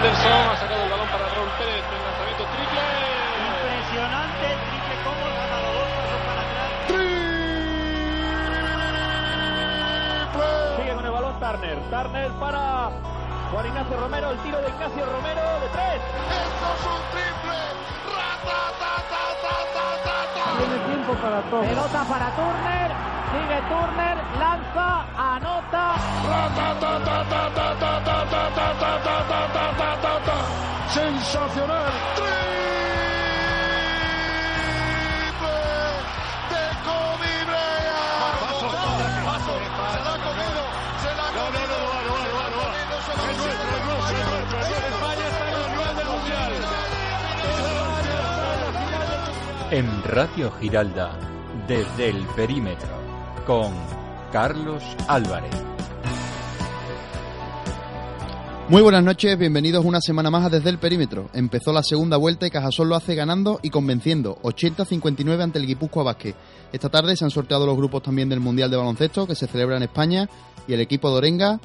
Anderson ha sacado el balón para Raúl Pérez. El lanzamiento triple. Impresionante, triple como pasó para atrás. Sigue con el balón Turner. Turner para Juan Ignacio Romero. El tiro de Ignacio Romero de tres. Pelota para Turner, sigue Turner, lanza, anota. Sensacional. En Radio Giralda, desde el perímetro, con Carlos Álvarez. Muy buenas noches, bienvenidos una semana más a Desde el Perímetro. Empezó la segunda vuelta y Cajasol lo hace ganando y convenciendo, 80-59 ante el Guipúzcoa Vázquez. Esta tarde se han sorteado los grupos también del Mundial de Baloncesto que se celebra en España y el equipo de Orenga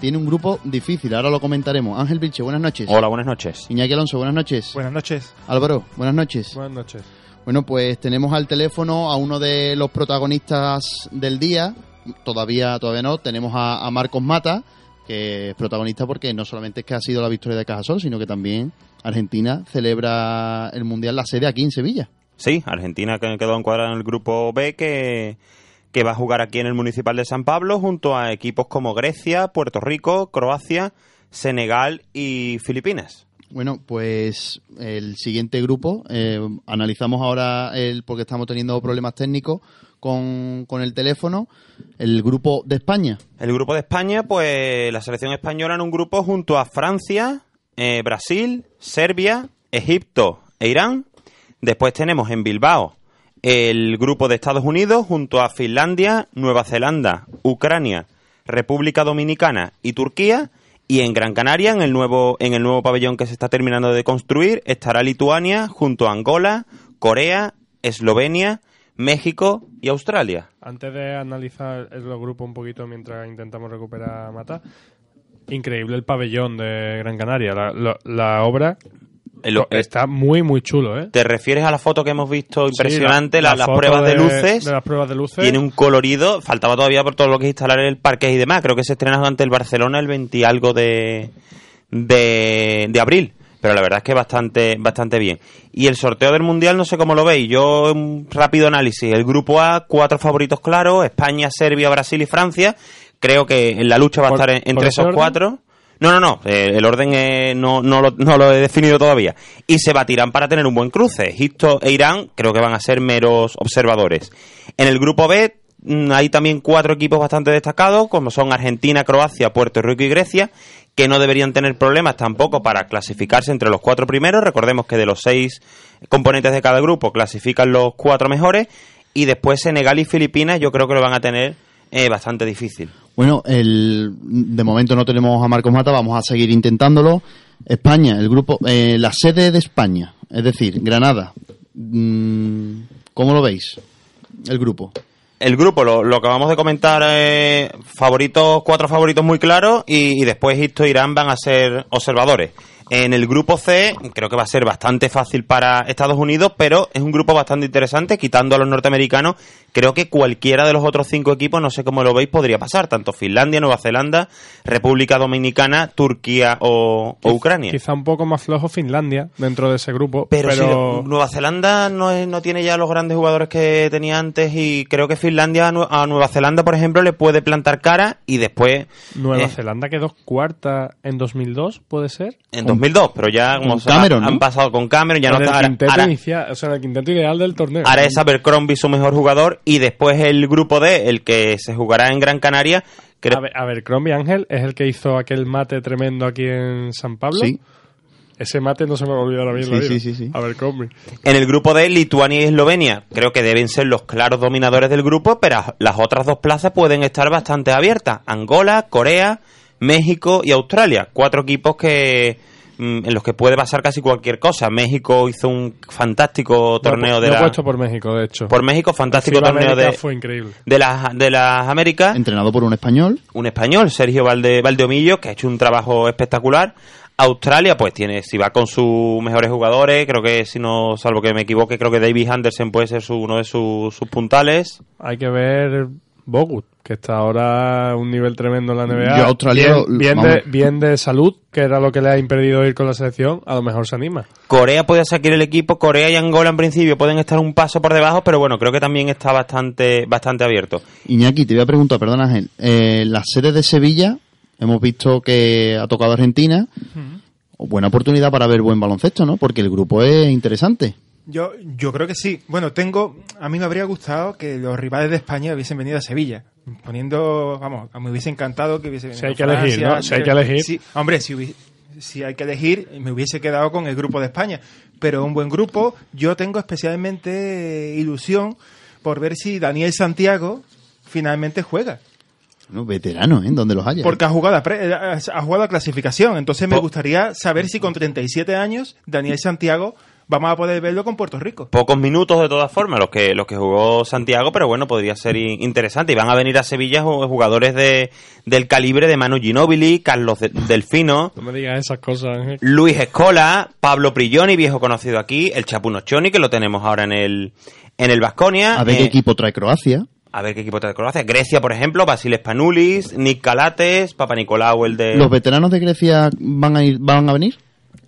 tiene un grupo difícil, ahora lo comentaremos. Ángel Vilche, buenas noches. Hola, buenas noches. Iñaki Alonso, buenas noches. Buenas noches. Álvaro, buenas noches. Buenas noches. Bueno, pues tenemos al teléfono a uno de los protagonistas del día. Todavía, todavía no. Tenemos a, Marcos Mata, que es protagonista porque no solamente es que ha sido la victoria de Cajasol, sino que también Argentina celebra el Mundial, la sede aquí en Sevilla. Sí, Argentina que quedó encuadrada en el grupo B que, que va a jugar aquí en el Municipal de San Pablo junto a equipos como Grecia, Puerto Rico, Croacia, Senegal y Filipinas. Bueno, pues el siguiente grupo, eh, analizamos ahora el, porque estamos teniendo problemas técnicos con, con el teléfono, el grupo de España. El grupo de España, pues la selección española en un grupo junto a Francia, eh, Brasil, Serbia, Egipto e Irán. Después tenemos en Bilbao el grupo de Estados Unidos junto a Finlandia, Nueva Zelanda, Ucrania, República Dominicana y Turquía. Y en Gran Canaria, en el nuevo, en el nuevo pabellón que se está terminando de construir, estará Lituania junto a Angola, Corea, Eslovenia, México y Australia. Antes de analizar el grupo un poquito mientras intentamos recuperar a Mata, increíble el pabellón de Gran Canaria. La, obra Está muy, muy chulo, ¿eh? ¿Te refieres a la foto que hemos visto impresionante, Sí, la- la las pruebas de, de- luces? de las pruebas de luces. Tiene un colorido, faltaba todavía por todo lo que es instalar el parque y demás. Creo que se estrena ante el Barcelona el 20 y algo de, de, de abril. Pero la verdad es que bastante, bastante bien. Y el sorteo del Mundial, no sé cómo lo veis. Yo, un rápido análisis. El grupo A, cuatro favoritos claros. España, Serbia, Brasil y Francia. Creo que en la lucha va a ¿Por- estar en- entre esos orden? cuatro. No, no, no. eh, el orden eh, no, no, lo, no lo he definido todavía. Y se batirán para tener un buen cruce. Egipto e Irán creo que van a ser meros observadores. En el grupo B mm, hay también cuatro equipos bastante destacados, como son Argentina, Croacia, Puerto Rico y Grecia, que no deberían tener problemas tampoco para clasificarse entre los cuatro primeros. Recordemos que de los seis componentes de cada grupo clasifican los cuatro mejores. Y después Senegal y Filipinas yo creo que lo van a tener eh, bastante difícil. Bueno, el, de momento no tenemos a Marcos Mata, vamos a seguir intentándolo. España, el grupo, eh, la sede de España, es decir, Granada. Mm, ¿Cómo lo veis? El grupo. el grupo, lo, lo acabamos de comentar, eh, favoritos, cuatro favoritos muy claros y, y después Egipto e Irán van a ser observadores. En el grupo C creo que va a ser bastante fácil para Estados Unidos, pero es un grupo bastante interesante, quitando a los norteamericanos. Creo que cualquiera de los otros cinco equipos, no sé cómo lo veis, podría pasar. Tanto Finlandia, Nueva Zelanda, República Dominicana, Turquía o, o Ucrania. Quizá un poco más flojo Finlandia dentro de ese grupo. Pero, Pero, si Nueva Zelanda no, es- no tiene ya los grandes jugadores que tenía antes y creo que Finlandia a, Nue- a Nueva Zelanda, por ejemplo, le puede plantar cara y después Nueva eh, Zelanda quedó cuarta en 2002, ¿puede ser? en 2002, pero ya como han ¿no? pasado con Cameron, ya no en está el ahora, o sea, en el quinteto ideal del torneo. ahora es Abercrombie su mejor jugador y después el grupo D, el que se jugará en Gran Canaria, Creo- A ver, a ver, Crombie Ángel es el que hizo aquel mate tremendo aquí en San Pablo. Sí. Ese mate no se me va a olvidar a mí en la Sí, sí, sí, sí. A ver, Crombie. En el grupo de Lituania y Eslovenia, creo que deben ser los claros dominadores del grupo, pero las otras dos plazas pueden estar bastante abiertas. Angola, Corea, México y Australia. Cuatro equipos que en los que puede pasar casi cualquier cosa. México hizo un fantástico torneo de he la... puesto por México, de hecho. Por México, fantástico torneo América de, fue increíble. de, las, de las Américas. Entrenado por un español. un español, Sergio Valde, Valdeomillo, que ha hecho un trabajo espectacular. Australia, pues tiene, si va con sus mejores jugadores, creo que si no, salvo que me equivoque, creo que David Anderson puede ser su- uno de sus, sus puntales. Hay que ver Bogut, que está ahora a un nivel tremendo en la NBA. Yo a Australia bien, lo- bien vamos. de, bien de salud, que era lo que le ha impedido ir con la selección, a lo mejor se anima. Corea puede sacar el equipo, Corea y Angola en principio pueden estar un paso por debajo, pero bueno, creo que también está bastante, bastante abierto. Iñaki, te voy a preguntar, perdona, Ángel. Eh, la sede de Sevilla, hemos visto que ha tocado Argentina. Buena oportunidad para ver buen baloncesto, ¿no? Porque el grupo es interesante. Yo, yo creo que sí. Bueno, tengo. A mí me habría gustado que los rivales de España hubiesen venido a Sevilla. Poniendo. Vamos, me hubiese encantado que hubiese venido Si hay que elegir, ¿no? Si hay que elegir. Sí, hombre, si, hubi- si hay que elegir, me hubiese quedado con el grupo de España. Pero un buen grupo. Yo tengo especialmente ilusión por ver si Daniel Santiago finalmente juega. Bueno, veterano, ¿eh? Donde los haya. Porque ha jugado a, pre- eh, ha jugado a clasificación. Entonces me gustaría saber si con 37 años Daniel Santiago vamos a poder verlo con Puerto Rico. Pocos minutos de todas formas los que los que jugó Santiago, pero bueno, podría ser in- interesante. Y van a venir a Sevilla ju- jugadores de, del calibre de Manu Ginóbili, Carlos De- Delfino, No me digas esas cosas, Ángel. Luis Escola, Pablo Prilloni, viejo conocido aquí, el Chapuno Choni, que lo tenemos ahora en el en el Vasconia. A ver Eh, qué equipo trae Croacia. a ver qué equipo trae Croacia. Grecia, por ejemplo, Basiles Panulis, Nick Calates, Papa Nicolau, el de... ¿Los veteranos de Grecia van a ir, van a venir?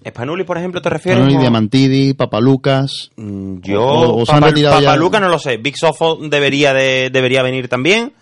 Spanulis, por ejemplo, ¿te refieres? Manoli o- Diamantidi, Papalucas. Mm, Yo, O- o Papa- ya- Papaluca no lo sé. Big Sofo debería de, debería venir también.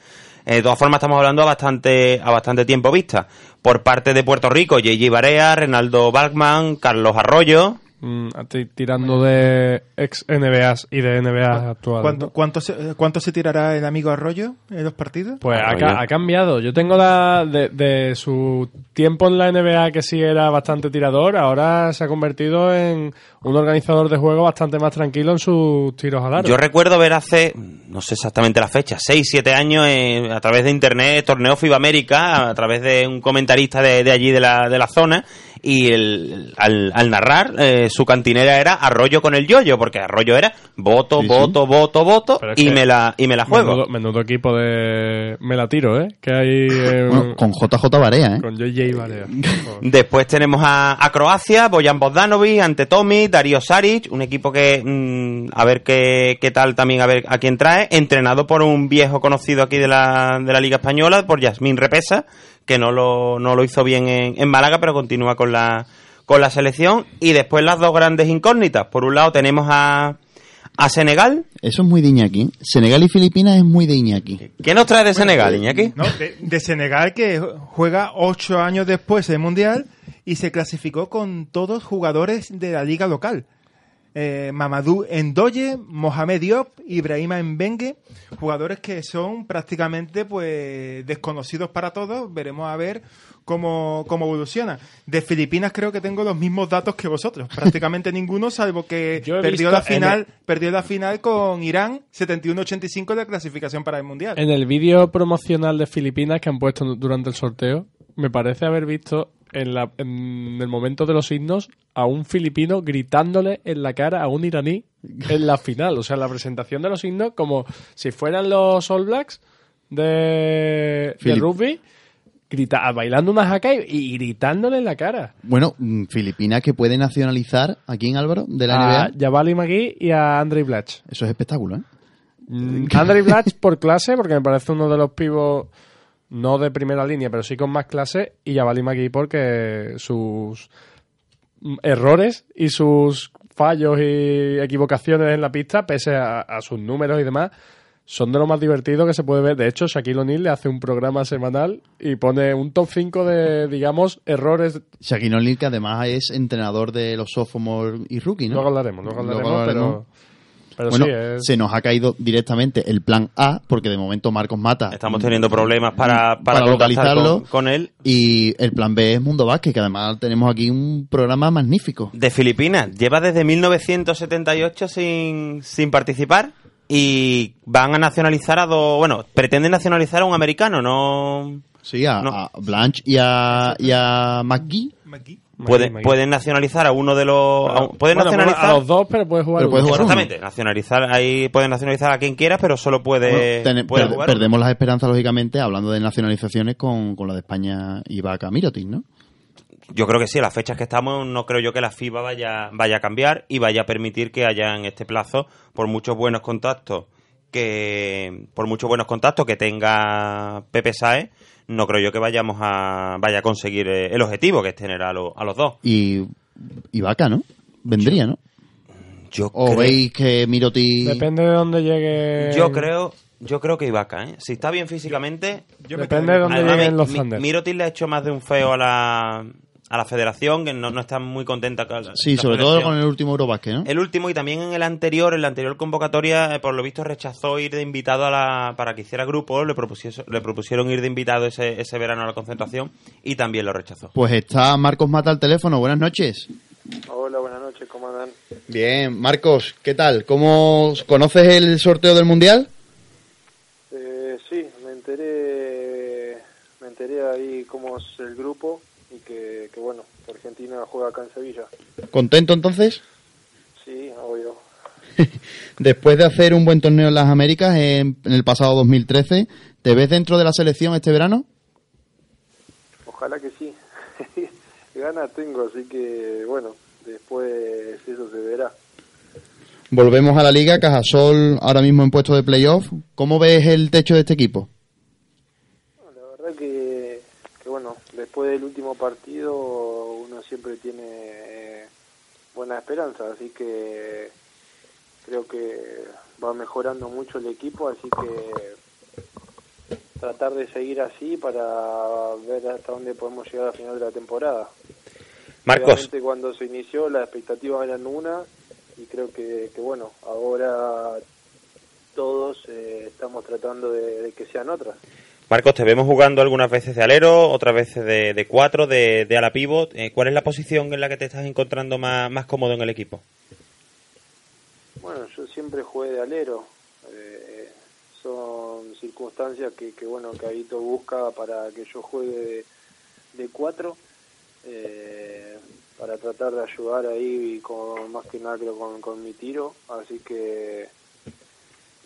Eh, de todas formas, estamos hablando a bastante, a bastante tiempo vista. Por parte de Puerto Rico, JJ Barea, Renaldo Balkman, Carlos Arroyo. Mm, ti- tirando de ex NBAs y de NBA actuales. ¿Cuánto, ¿no? cuánto, se, ¿Cuánto se tirará el amigo Arroyo en los partidos? Pues ha, cambiado. Yo tengo la de, de su tiempo en la NBA que sí era bastante tirador, ahora se ha convertido en un organizador de juego bastante más tranquilo en sus tiros al aro. Yo recuerdo ver hace, no sé exactamente la fecha, 6, 7 años eh, a través de internet, torneo FIBA América, a través de un comentarista de, de allí de la, de la zona, y el, al, al narrar, eh, su cantinera era Arroyo con el yoyo, porque Arroyo era voto, Sí, sí. voto, voto, voto, Pero y me la, y me la juego. Menudo, menudo equipo de... Me la tiro, ¿eh? Que hay... eh, Bueno, con JJ Barea, ¿eh? con JJ Barea. Después tenemos a, a Croacia, Bojan Bogdanovic, ante Tomi, Darío Saric, un equipo que mm, a ver qué, qué tal también a ver a quién trae, entrenado por un viejo conocido aquí de la, de la Liga Española, por Yasmín Repesa, que no lo, no lo hizo bien en, en Málaga, pero continúa con la, con la selección. Y después las dos grandes incógnitas. Por un lado tenemos a, a Senegal. Eso es muy de Iñaki. Senegal y Filipinas es muy de Iñaki. ¿Qué nos trae de Senegal, Iñaki? ¿no? De, de Senegal que juega ocho años después del Mundial y se clasificó con todos jugadores de la liga local. Eh, Mamadou Endoye, Mohamed Diop, Ibrahima Mbengue, jugadores que son prácticamente pues desconocidos para todos. Veremos a ver cómo, cómo evoluciona. De Filipinas creo que tengo los mismos datos que vosotros. Prácticamente ninguno, salvo que perdió la final, el- perdió la final con Irán 71-85 en la clasificación para el Mundial. En el vídeo promocional de Filipinas que han puesto durante el sorteo, me parece haber visto en, la, en el momento de los himnos a un filipino gritándole en la cara a un iraní en la final. O sea, la presentación de los himnos, como si fueran los All Blacks de, de rugby, grita, bailando una jaca y, y gritándole en la cara. Bueno, mm, Filipinas que puede nacionalizar aquí en Álvaro de la A NBA. Jabali Magui y a Andrei Blatch. Eso es espectáculo, ¿eh? Mm, Andrei Blatch por clase, porque me parece uno de los pivos no de primera línea, pero sí con más clase, y Jabali Magui porque sus errores y sus fallos y equivocaciones en la pista, pese a, a sus números y demás, son de lo más divertido que se puede ver. De hecho, Shaquille O'Neal le hace un programa semanal y pone un top 5 de, digamos, errores. Shaquille O'Neal, que además es entrenador de los sophomore y rookie, ¿no? Luego hablaremos, luego Luego hablaremos, hablaremos. pero... Pero bueno, sí, es- se nos ha caído directamente el plan A, porque de momento Marcos Mata. Estamos teniendo problemas para, para, localizarlo. con, con él. Y el plan B es Mundo Vázquez, que además tenemos aquí un programa magnífico. De Filipinas. Lleva desde 1978 sin, sin participar. Y van a nacionalizar a dos. Bueno, pretenden nacionalizar a un americano, no. Sí, a, No. a Blanche y a, y a McGee. Aquí. Pueden, Magui. pueden nacionalizar a uno de los. a pueden Bueno, nacionalizar. a los dos, pero puedes jugar Pero puedes uno. Nacionalizar, ahí pueden nacionalizar a quien quieras, pero solo puede, Bueno, ten- puede per- jugar. perdemos las esperanzas, lógicamente, hablando de nacionalizaciones con, con la de España y Vaca Mirotic, ¿no? Yo creo que sí, a las fechas que estamos, no creo yo que la FIBA vaya, vaya a cambiar y vaya a permitir que haya en este plazo, por muchos buenos contactos que, por muchos buenos contactos que tenga Pepe Saez, no creo yo que vayamos a, vaya a conseguir eh, el objetivo que es tener a, lo- a los dos. Y, y Vaca, ¿no? Vendría, ¿no? Yo ¿O creo- veis que Mirotic... Depende de dónde llegue. Yo creo, yo creo que Ibaka, ¿eh? Si está bien físicamente, Yo me Depende de dónde lleguen los mi- Thunder. Mirotic le ha hecho más de un feo a la, a la federación, que no, no está muy contenta con la Sí, la sobre todo con el último Eurobasket, ¿no? El último y también en el anterior, en la anterior convocatoria, eh, por lo visto rechazó ir de invitado a la, para que hiciera grupo, le, propusiese- le propusieron ir de invitado ese, ese verano a la concentración y también lo rechazó. Pues está Marcos Mata al teléfono. Buenas noches. Hola, buenas noches, ¿cómo andan? Bien, Marcos, ¿qué tal? ¿Cómo conoces el sorteo del Mundial? Eh, sí, me enteré, me enteré ahí cómo es el grupo y que, que bueno, que Argentina juega acá en Sevilla. ¿Contento entonces? Sí, obvio. Después de hacer un buen torneo en las Américas en, en el pasado 2013, ¿te ves dentro de la selección este verano? Ojalá que sí. Ganas tengo, así que bueno, después eso se verá. Volvemos a la liga, Cajasol ahora mismo en puesto de playoff. ¿Cómo ves el techo de este equipo? La verdad que, que bueno, después del último partido uno siempre tiene eh, buena esperanza, así que creo que va mejorando mucho el equipo, así que tratar de seguir así para ver hasta dónde podemos llegar al final de la temporada. Marcos, Obviamente cuando se inició las expectativas eran una y creo que, que bueno, ahora todos eh, estamos tratando de- de que sean otras. Marcos, te vemos jugando algunas veces de alero, otras veces de, de cuatro, de, de ala pivot. Eh, ¿Cuál es la posición en la que te estás encontrando más, más cómodo en el equipo? Bueno, yo siempre jugué de alero. Eh, son circunstancias que, que, bueno, que Aito busca para que yo juegue de, de cuatro, eh, para tratar de ayudar ahí con más que nada creo con, con mi tiro. Así que,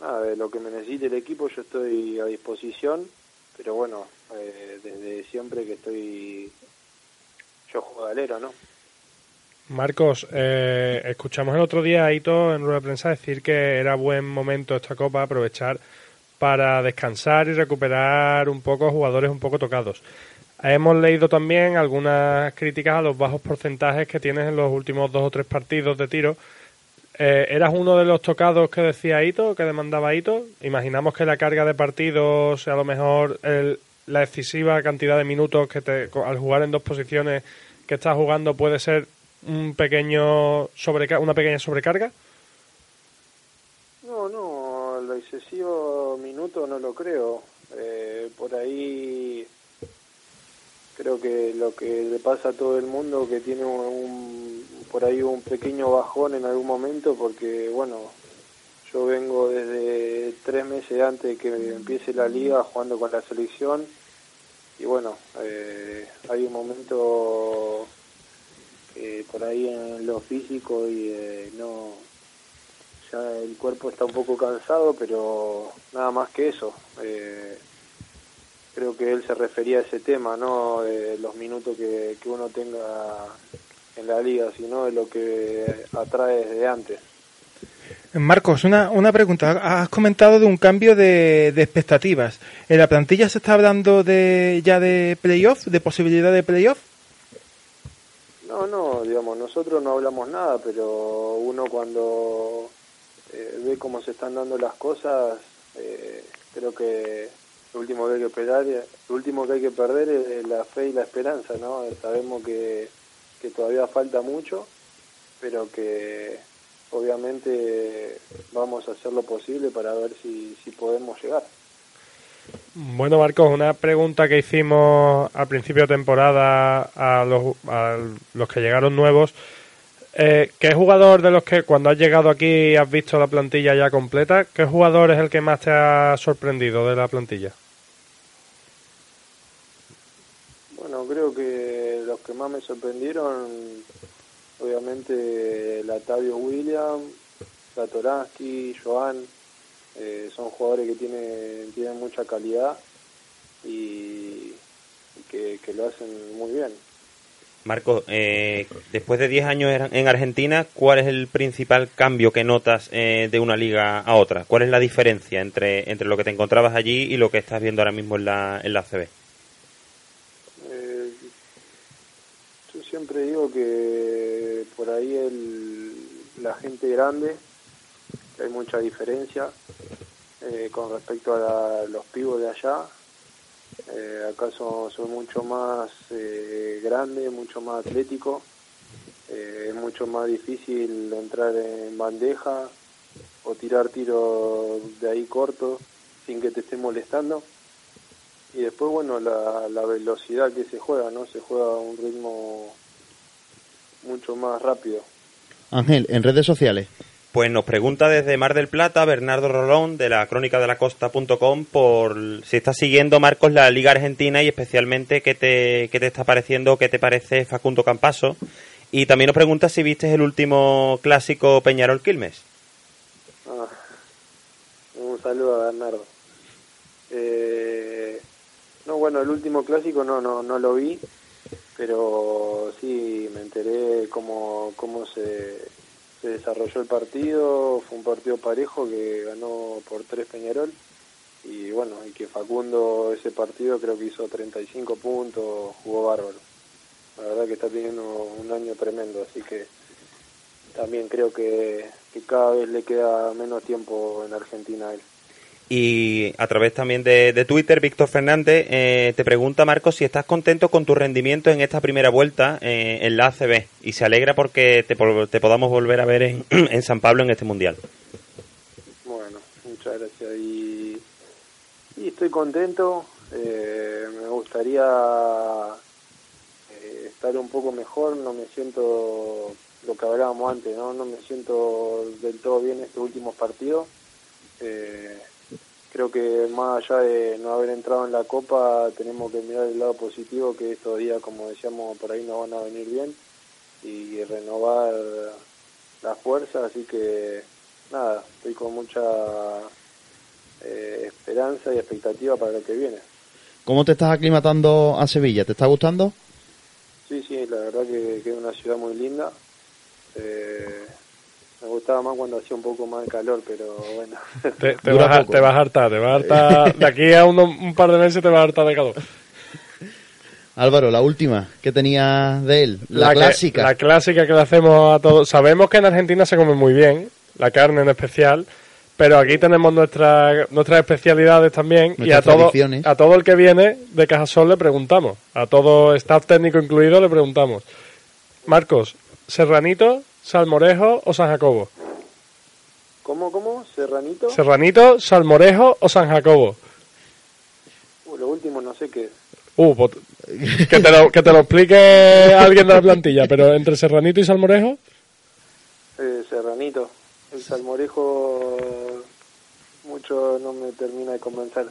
nada, de lo que me necesite el equipo yo estoy a disposición, pero bueno, eh, desde siempre que estoy, yo juego de alero, ¿no? Marcos, eh, escuchamos el otro día a Ito en rueda de prensa decir que era buen momento esta copa aprovechar para descansar y recuperar un poco jugadores un poco tocados. Hemos leído también algunas críticas a los bajos porcentajes que tienes en los últimos dos o tres partidos de tiro. Eh, ¿Eras uno de los tocados que decía Ito, que demandaba Ito? Imaginamos que la carga de partidos, a lo mejor el- la excesiva cantidad de minutos que te, al jugar en dos posiciones que estás jugando puede ser un pequeño sobreca- una pequeña sobrecarga. No, no, lo excesivo minuto no lo creo. Eh, por ahí creo que lo que le pasa a todo el mundo que tiene un, por ahí un pequeño bajón en algún momento porque bueno yo vengo desde tres meses antes de que empiece la liga jugando con la selección y bueno eh, hay un momento eh, por ahí en lo físico y eh, no ya el cuerpo está un poco cansado, pero nada más que eso. Eh, creo que él se refería a ese tema, no de los minutos que, que uno tenga en la liga, sino de lo que atrae desde antes. Marcos, una, una pregunta. Has comentado de un cambio de, de expectativas. ¿En la plantilla se está hablando de ya de playoff, de posibilidad de playoff? No, no, digamos, nosotros no hablamos nada, pero uno cuando eh, ve cómo se están dando las cosas, eh, creo que lo último que hay que esperar, lo último que hay que perder es la fe y la esperanza, ¿no? Sabemos que, que todavía falta mucho, pero que, obviamente vamos a hacer lo posible para ver si, si podemos llegar. Bueno, Marcos, una pregunta que hicimos al principio de temporada a los, los que llegaron nuevos. Eh, ¿Qué jugador de los que cuando has llegado aquí has visto la plantilla ya completa? ¿Qué jugador es el que más te ha sorprendido de la plantilla? Bueno, creo que los que más me sorprendieron, obviamente, Latavio William, Satoransky, Joan, eh, son jugadores que tienen, tienen mucha calidad y, que, lo hacen muy bien. Marco, eh, después de 10 años en- en Argentina, ¿cuál es el principal cambio que notas eh, de una liga a otra? ¿Cuál es la diferencia entre, entre lo que te encontrabas allí y lo que estás viendo ahora mismo en la, en la CB? Eh, yo siempre digo que por ahí el, la gente grande, hay mucha diferencia eh, con respecto a la- los pibos de allá. Eh, acá son, son mucho más eh, grande, mucho más atlético. Eh, es mucho más difícil entrar en bandeja o tirar tiros de ahí cortos sin que te esté molestando. Y después, bueno, la, la velocidad que se juega, ¿no? Se juega a un ritmo mucho más rápido. Ángel, en redes sociales. Pues nos pregunta desde Mar del Plata Bernardo Rolón de la crónica de la costa.com por si estás siguiendo, Marcos, la Liga Argentina y especialmente qué te, qué te está pareciendo, qué te parece Facundo Campaso. Y también nos pregunta si viste el último clásico Peñarol Quilmes. Ah, un saludo a Bernardo. Eh, no, bueno, el último clásico no, no, no lo vi, pero sí me enteré cómo, cómo se, se desarrolló el partido. Fue un partido parejo que ganó por tres Peñarol. Y bueno, y que Facundo ese partido creo que hizo 35 puntos, jugó bárbaro. La verdad que está teniendo un año tremendo, así que también creo que, que cada vez le queda menos tiempo en Argentina a él. Y a través también de, de Twitter, Víctor Fernández eh, te pregunta, Marcos, si estás contento con tu rendimiento en esta primera vuelta eh, en la ACB y se alegra porque te, te podamos volver a ver en, en San Pablo en este Mundial. Bueno, muchas gracias. Y, y estoy contento. eh, me gustaría eh, estar un poco mejor. No me siento lo que hablábamos antes, ¿no? No me siento del todo bien estos últimos partidos. Eh, creo que más allá de no haber entrado en la Copa, tenemos que mirar el lado positivo, que estos días, como decíamos, por ahí nos van a venir bien y renovar las fuerzas. Así que nada, estoy con mucha eh, esperanza y expectativa para lo que viene. ¿Cómo te estás aclimatando a Sevilla? ¿Te está gustando? Sí, sí, la verdad que, que es una ciudad muy linda. Eh, me gustaba más cuando hacía un poco más de calor, pero bueno. Te, vas, poco. te vas a hartar, te vas a hartar. De aquí a uno- un par de meses te vas a hartar de calor. Álvaro, la última que tenía de él, la, que- clásica. la clásica que le hacemos a todos. Sabemos que en Argentina se come muy bien, la carne en especial, pero aquí tenemos nuestra, nuestras especialidades también y a todo, a todo el que viene de Cajasol le preguntamos, a todo staff técnico incluido le preguntamos. Marcos, ¿Serranito, Salmorejo o San Jacobo? ¿Cómo, cómo? ¿Serranito? ¿Serranito, Salmorejo o San Jacobo? Uh, lo último no sé qué es. Uh, pues, que, te lo, que te lo explique alguien de la plantilla, pero entre Serranito y Salmorejo, Eh, serranito. El salmorejo mucho no me termina de convencer.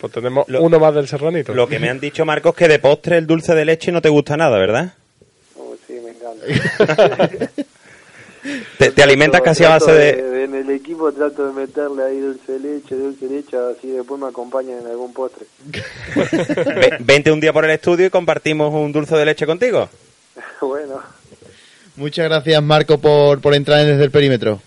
pues tenemos Lo- uno más del Serranito. Lo que me han dicho, Marcos, que de postre el dulce de leche no te gusta nada, ¿verdad? Oh, sí, me encanta. Te, te alimentas casi a base de... En el equipo trato de meterle ahí dulce de leche, dulce de leche, así después me acompañan en algún postre. Ve- Vente un día por el estudio y compartimos un dulce de leche contigo. bueno, Muchas gracias, Marco, por, por entrar en desde el perímetro.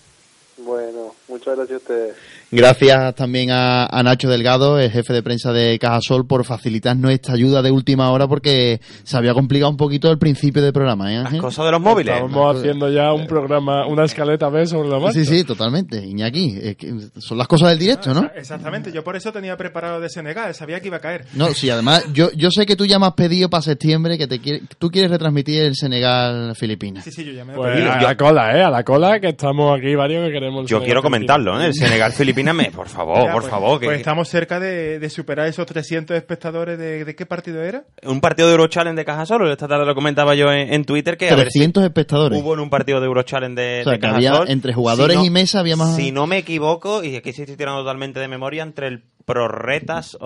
bueno, muchas gracias a ustedes. Gracias también a, a Nacho Delgado, el jefe de prensa de Cajasol, por facilitarnos esta ayuda de última hora porque se había complicado un poquito el principio del programa. ¿eh, Las cosas de los móviles. Estamos haciendo ya un programa, una escaleta B sobre la marcha. Sí, sí, totalmente. Iñaki, es que son las cosas del directo, ¿no? Exactamente, yo por eso tenía preparado de Senegal, sabía que iba a caer. No, sí, además, yo, yo sé que tú ya me has pedido para septiembre que te quiere, tú quieres retransmitir el Senegal-Filipinas. Sí, sí, yo ya me lo Pues a la cola, ¿eh? A la cola, que estamos aquí varios que queremos... Yo Senegal quiero comentarlo, ¿eh? El Senegal-Filipinas, me- por favor, por pues- favor. que- Pues estamos cerca de, de superar esos 300 espectadores de, ¿de qué partido era? Un partido de Eurochallenge de Caja Solo, esta tarde lo comentaba yo en, en Twitter, que a ver si 300 espectadores. hubo en un partido de Eurochallenge de, O sea, de que había entre jugadores Si no- y mesa había más... Si no me equivoco, y aquí sí estoy tirando totalmente de memoria, entre el Prorretas,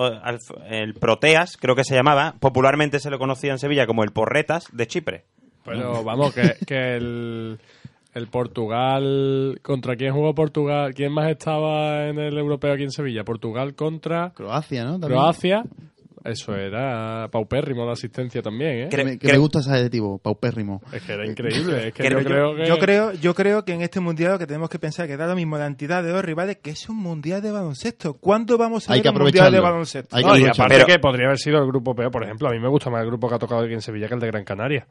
el Proteas, creo que se llamaba, popularmente se lo conocía en Sevilla como el Porretas de Chipre. Pero vamos, que, que el, el Portugal... ¿Contra quién jugó Portugal? ¿Quién más estaba en el europeo aquí en Sevilla? Portugal contra Croacia, ¿no? También. Croacia. Eso era paupérrimo la asistencia también, ¿eh? Que, me, que Cre- me gusta ese adjetivo, paupérrimo. Es que era increíble. Es que Creo- yo creo que... Yo creo, yo creo que en este mundial lo que tenemos que pensar que da lo mismo la entidad de los rivales que es un mundial de baloncesto. ¿Cuándo vamos a Hay ver un mundial de baloncesto? Hay que No, y aparte Pero- que podría haber sido el grupo peor, por ejemplo, a mí me gusta más el grupo que ha tocado aquí en Sevilla que el de Gran Canaria.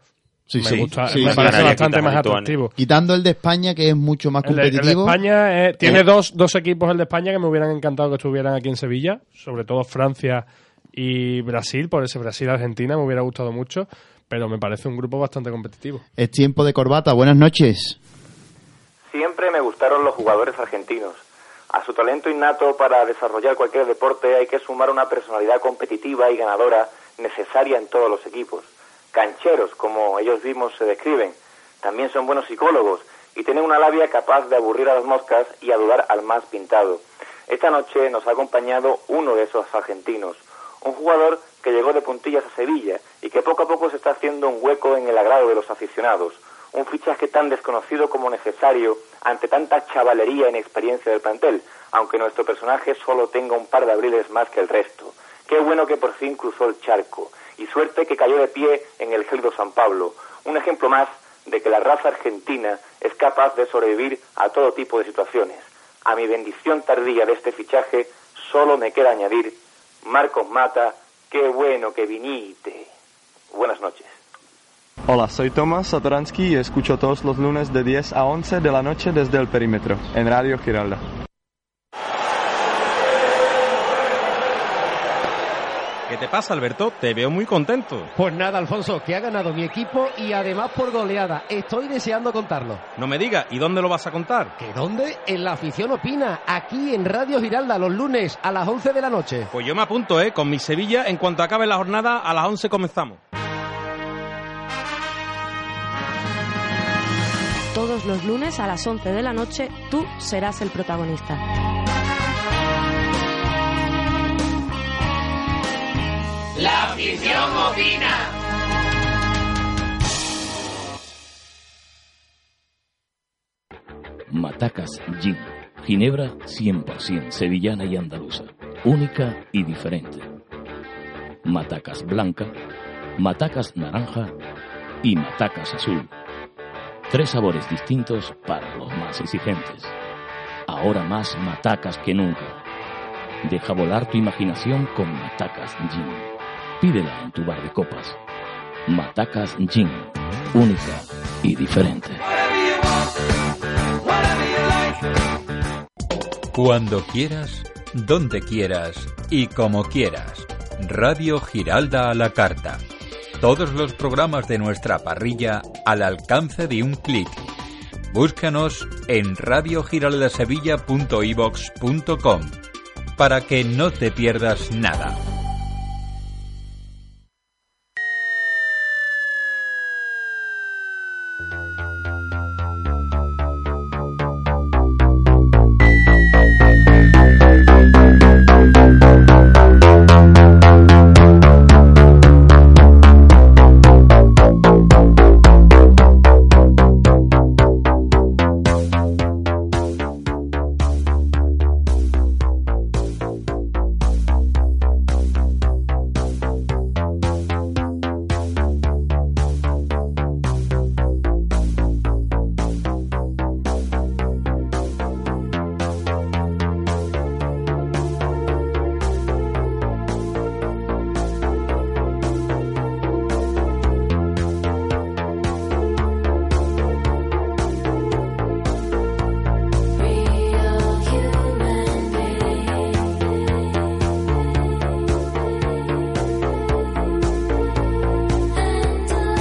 Sí, me sí. gusta, sí, me sí. parece bastante más atractivo. Quitando el de España, que es mucho más El de, el de competitivo. España eh, tiene Eh. dos, dos equipos, el de España, que me hubieran encantado que estuvieran aquí en Sevilla, sobre todo Francia y Brasil, por ese Brasil-Argentina me hubiera gustado mucho, pero me parece un grupo bastante competitivo. Es tiempo de corbata. Buenas noches. Siempre me gustaron los jugadores argentinos. A su talento innato para desarrollar cualquier deporte hay que sumar una personalidad competitiva y ganadora necesaria en todos los equipos. Cancheros, como ellos mismos se describen, también son buenos psicólogos y tienen una labia capaz de aburrir a las moscas y adular al más pintado. Esta noche nos ha acompañado uno de esos argentinos, un jugador que llegó de puntillas a Sevilla y que poco a poco se está haciendo un hueco en el agrado de los aficionados. Un fichaje tan desconocido como necesario ante tanta chavalería e inexperiencia del plantel, aunque nuestro personaje solo tenga un par de abriles más que el resto. Qué bueno que por fin cruzó el charco y suerte que cayó de pie en el gélido San Pablo. Un ejemplo más de que la raza argentina es capaz de sobrevivir a todo tipo de situaciones. A mi bendición tardía de este fichaje solo me queda añadir, Marcos Mata, qué bueno que viniste. Buenas noches. Hola, soy Tomás Satoransky y escucho todos los lunes de 10 a 11 de la noche desde el perímetro, en Radio Giralda. ¿Qué te pasa, Alberto? Te veo muy contento. Pues nada, Alfonso, que ha ganado mi equipo y además por goleada. Estoy deseando contarlo. No me digas, ¿y dónde lo vas a contar? ¿Que dónde? En la afición opina, aquí en Radio Giralda, los lunes a las 11 de la noche. Pues yo me apunto, ¿eh? Con mi Sevilla, en cuanto acabe la jornada, a las 11 comenzamos. Todos los lunes a las 11 de la noche, tú serás el protagonista. La afición opina. Matacas Gin. Ginebra 100% sevillana y andaluza. Única y diferente. Matacas blanca, matacas naranja y matacas azul. Tres sabores distintos para los más exigentes. Ahora más matacas que nunca. Deja volar tu imaginación con Matacas Gin. Pídela en tu bar de copas. Matacas Gin. Única y diferente. Cuando quieras, donde quieras y como quieras. Radio Giralda a la carta. Todos los programas de nuestra parrilla al alcance de un clic. Búscanos en radiogiraldasevilla.ibox.com para que no te pierdas nada.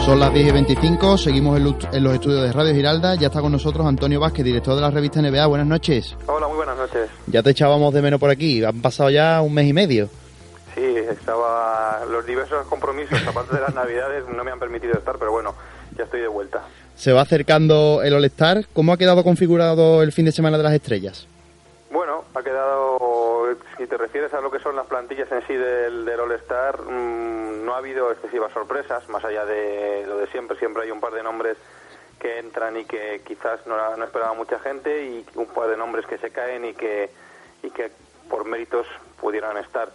Son las 10 y 25, seguimos en, los estudios de Radio Giralda. Ya está con nosotros Antonio Vázquez, director de la revista NBA. Buenas noches. Hola, muy buenas noches. Ya te echábamos de menos por aquí. Han pasado ya un mes y medio. Sí, estaba. Los diversos compromisos, aparte de las Navidades, no me han permitido estar, pero bueno, ya estoy de vuelta. Se va acercando el All-Star. ¿Cómo ha quedado configurado el fin de semana de las estrellas? Bueno, ha quedado. Si te refieres a lo que son las plantillas en sí del, del All-Star, mm, no ha habido excesivas sorpresas, más allá de lo de siempre. Siempre hay un par de nombres que entran y que quizás no, no esperaba mucha gente, y un par de nombres que se caen y que, y que por méritos pudieran estar.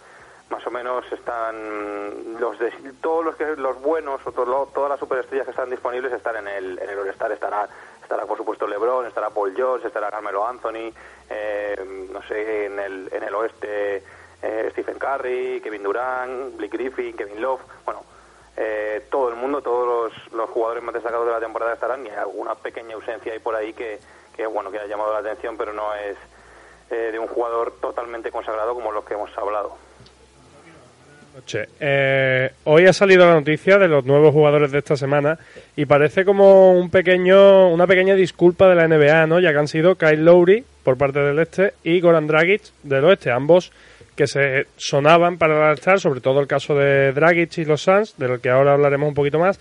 Más o menos están los de, todos los que los buenos o todo- todas las superestrellas que están disponibles están en el, en el All-Star. Estará, estará por supuesto LeBron, estará Paul George, estará Carmelo Anthony, eh, no sé, en el, en el oeste eh, Stephen Curry, Kevin Durant, Blake Griffin, Kevin Love, bueno, eh, todo el mundo, todos los, los jugadores más destacados de la temporada estarán y alguna pequeña ausencia ahí por ahí que, que bueno, que ha llamado la atención, pero no es eh, de un jugador totalmente consagrado como los que hemos hablado. Eh, hoy ha salido la noticia de los nuevos jugadores de esta semana y parece como un pequeño, una pequeña disculpa de la NBA, ¿no? Ya que han sido Kyle Lowry por parte del este y Goran Dragic del oeste, ambos que se sonaban para estar, sobre todo el caso de Dragic y los Suns, del que ahora hablaremos un poquito más.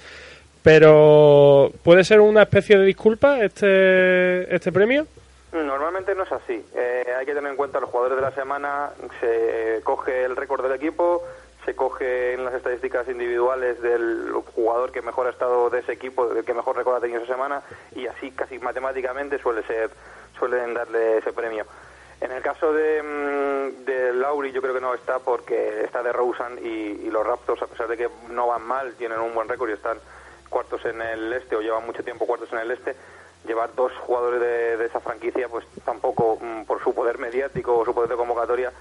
Pero puede ser una especie de disculpa este este premio. Normalmente no es así. Eh, hay que tener en cuenta los jugadores de la semana. Se coge el récord del equipo, se coge en las estadísticas individuales del jugador que mejor ha estado de ese equipo, del que mejor récord ha tenido esa semana, y así casi matemáticamente suele ser, suelen darle ese premio. En el caso de, mm, de Lauri yo creo que no está porque está de Rosen y, los Raptors, a pesar de que no van mal, tienen un buen récord y están cuartos en el este o llevan mucho tiempo cuartos en el este, llevar dos jugadores de, de esa franquicia, pues tampoco mm, por su poder mediático o su poder de convocatoria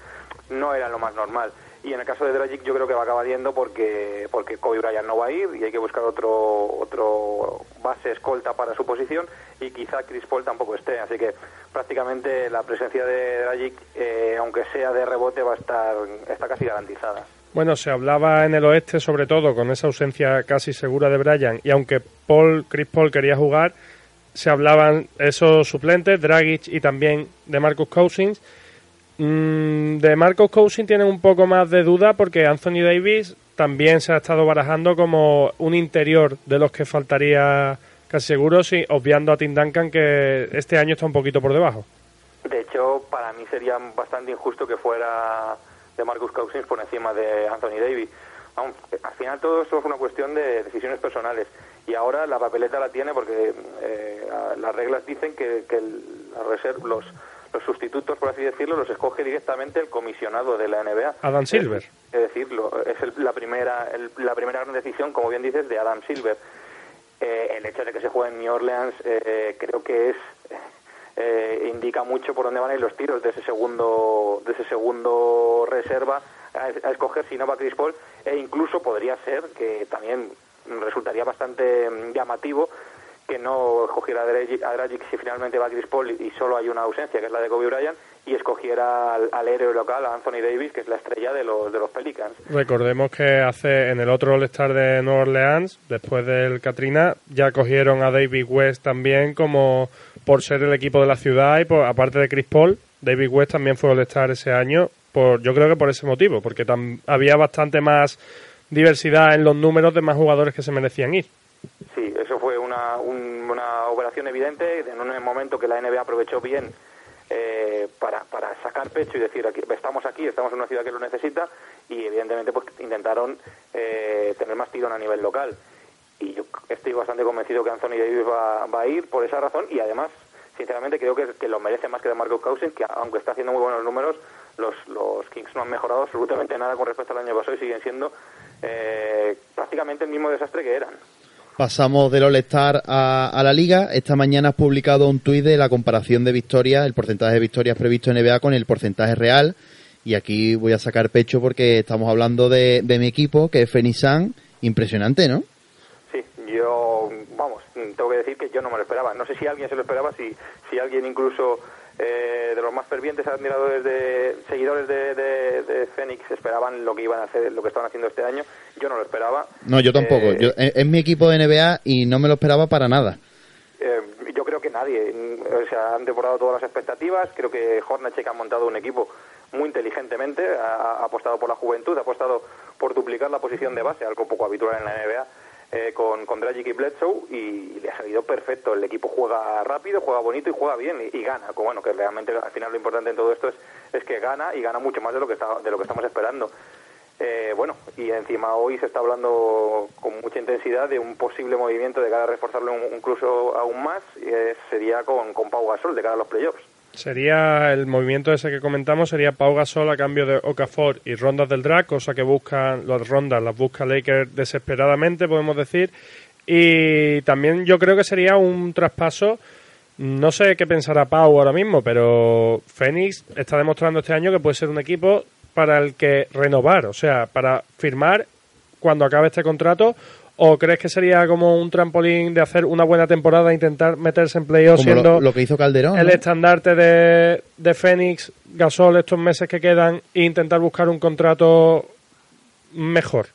no era lo más normal. Y en el caso de Dragic yo creo que va a acabar yendo porque porque Kobe Bryant no va a ir y hay que buscar otro otro base escolta para su posición y quizá Chris Paul tampoco esté. Así que prácticamente la presencia de Dragic, eh, aunque sea de rebote, va a estar está casi garantizada. Bueno, se hablaba en el oeste sobre todo con esa ausencia casi segura de Bryan y aunque Paul, Chris Paul quería jugar, se hablaban esos suplentes, Dragic y también de Marcus Cousins. Mm, de Marcus Cousins tienen un poco más de duda porque Anthony Davis también se ha estado barajando como un interior de los que faltaría casi seguro, sí, obviando a Tim Duncan que este año está un poquito por debajo. De hecho, para mí sería bastante injusto que fuera de Marcus Cousins por encima de Anthony Davis. Al final todo esto es una cuestión de decisiones personales y ahora la papeleta la tiene porque eh, las reglas dicen que, que el- los, los sustitutos, por así decirlo, los escoge directamente el comisionado de la NBA. Adam Silver. Es decir, es el- la primera el- la primera gran decisión, como bien dices, de Adam Silver. Eh, el hecho de que se juegue en New Orleans eh, creo que es eh, indica mucho por dónde van a ir los tiros de ese segundo de ese segundo reserva a, a escoger si no va Chris Paul e incluso podría ser que también resultaría bastante mm, llamativo que no escogiera a Dragic, a si finalmente va Chris Paul y, solo hay una ausencia que es la de Kobe Bryant y escogiera al, al héroe local a Anthony Davis que es la estrella de los de los Pelicans Recordemos que hace en el otro All-Star de Nueva Orleans, después del Katrina, ya cogieron a David West también como por ser el equipo de la ciudad y por, aparte de Chris Paul, David West también fue All-Star ese año, por, yo creo que por ese motivo, porque había bastante más diversidad en los números de más jugadores que se merecían ir. Eso fue una, un- una operación evidente en un momento que la NBA aprovechó bien eh, para, para sacar pecho y decir aquí, estamos aquí, estamos en una ciudad que lo necesita y evidentemente pues intentaron eh, tener más tirón a nivel local. Y yo estoy bastante convencido que Anthony Davis va, va a ir por esa razón y además, sinceramente, creo que, que lo merece más que de Marco Cousins, que aunque está haciendo muy buenos números, los, los Kings no han mejorado absolutamente nada con respecto al año pasado y siguen siendo eh, prácticamente el mismo desastre que eran. Pasamos del All-Star a, a la Liga. Esta mañana has publicado un tuit de la comparación de victorias, el porcentaje de victorias previsto en NBA con el porcentaje real. Y aquí voy a sacar pecho porque estamos hablando de, de mi equipo, que es Fenisan. Impresionante, ¿no? Sí, yo, vamos, tengo que decir que yo no me lo esperaba. No sé si alguien se lo esperaba, si, si alguien incluso eh, de los más fervientes admiradores de seguidores de, de, de Fénix esperaban lo que iban a hacer, lo que estaban haciendo este año. Yo no lo esperaba. No, yo tampoco. Eh, Yo, es, es mi equipo de NBA y no me lo esperaba para nada. Eh, yo creo que nadie. Mm, O sea, han devorado todas las expectativas. Creo que Hornacek ha montado un equipo muy inteligentemente. Ha, ha apostado por la juventud, ha apostado por duplicar la posición de base, algo poco habitual en la NBA, eh, con, con Dragic y Bledsoe. Y, le ha salido perfecto. El equipo juega rápido, juega bonito y juega bien y, gana. Bueno, que realmente al final lo importante en todo esto es, es que gana y gana mucho más de lo que, está, de lo que estamos esperando. Eh, bueno, y encima hoy se está hablando con mucha intensidad de un posible movimiento de cara a reforzarlo incluso aún más, eh, sería con, con Pau Gasol de cara a los playoffs. Sería el movimiento ese que comentamos, sería Pau Gasol a cambio de Okafor y rondas del drag, cosa que buscan, las rondas las busca Lakers desesperadamente, podemos decir. Y también yo creo que sería un traspaso, no sé qué pensará Pau ahora mismo, pero Phoenix está demostrando este año que puede ser un equipo para el que renovar, o sea, para firmar cuando acabe este contrato. ¿O crees que sería como un trampolín de hacer una buena temporada e intentar meterse en playoffs siendo lo, lo que hizo Calderón. el ¿no? estandarte de, de Fénix, Gasol estos meses que quedan e intentar buscar un contrato mejor.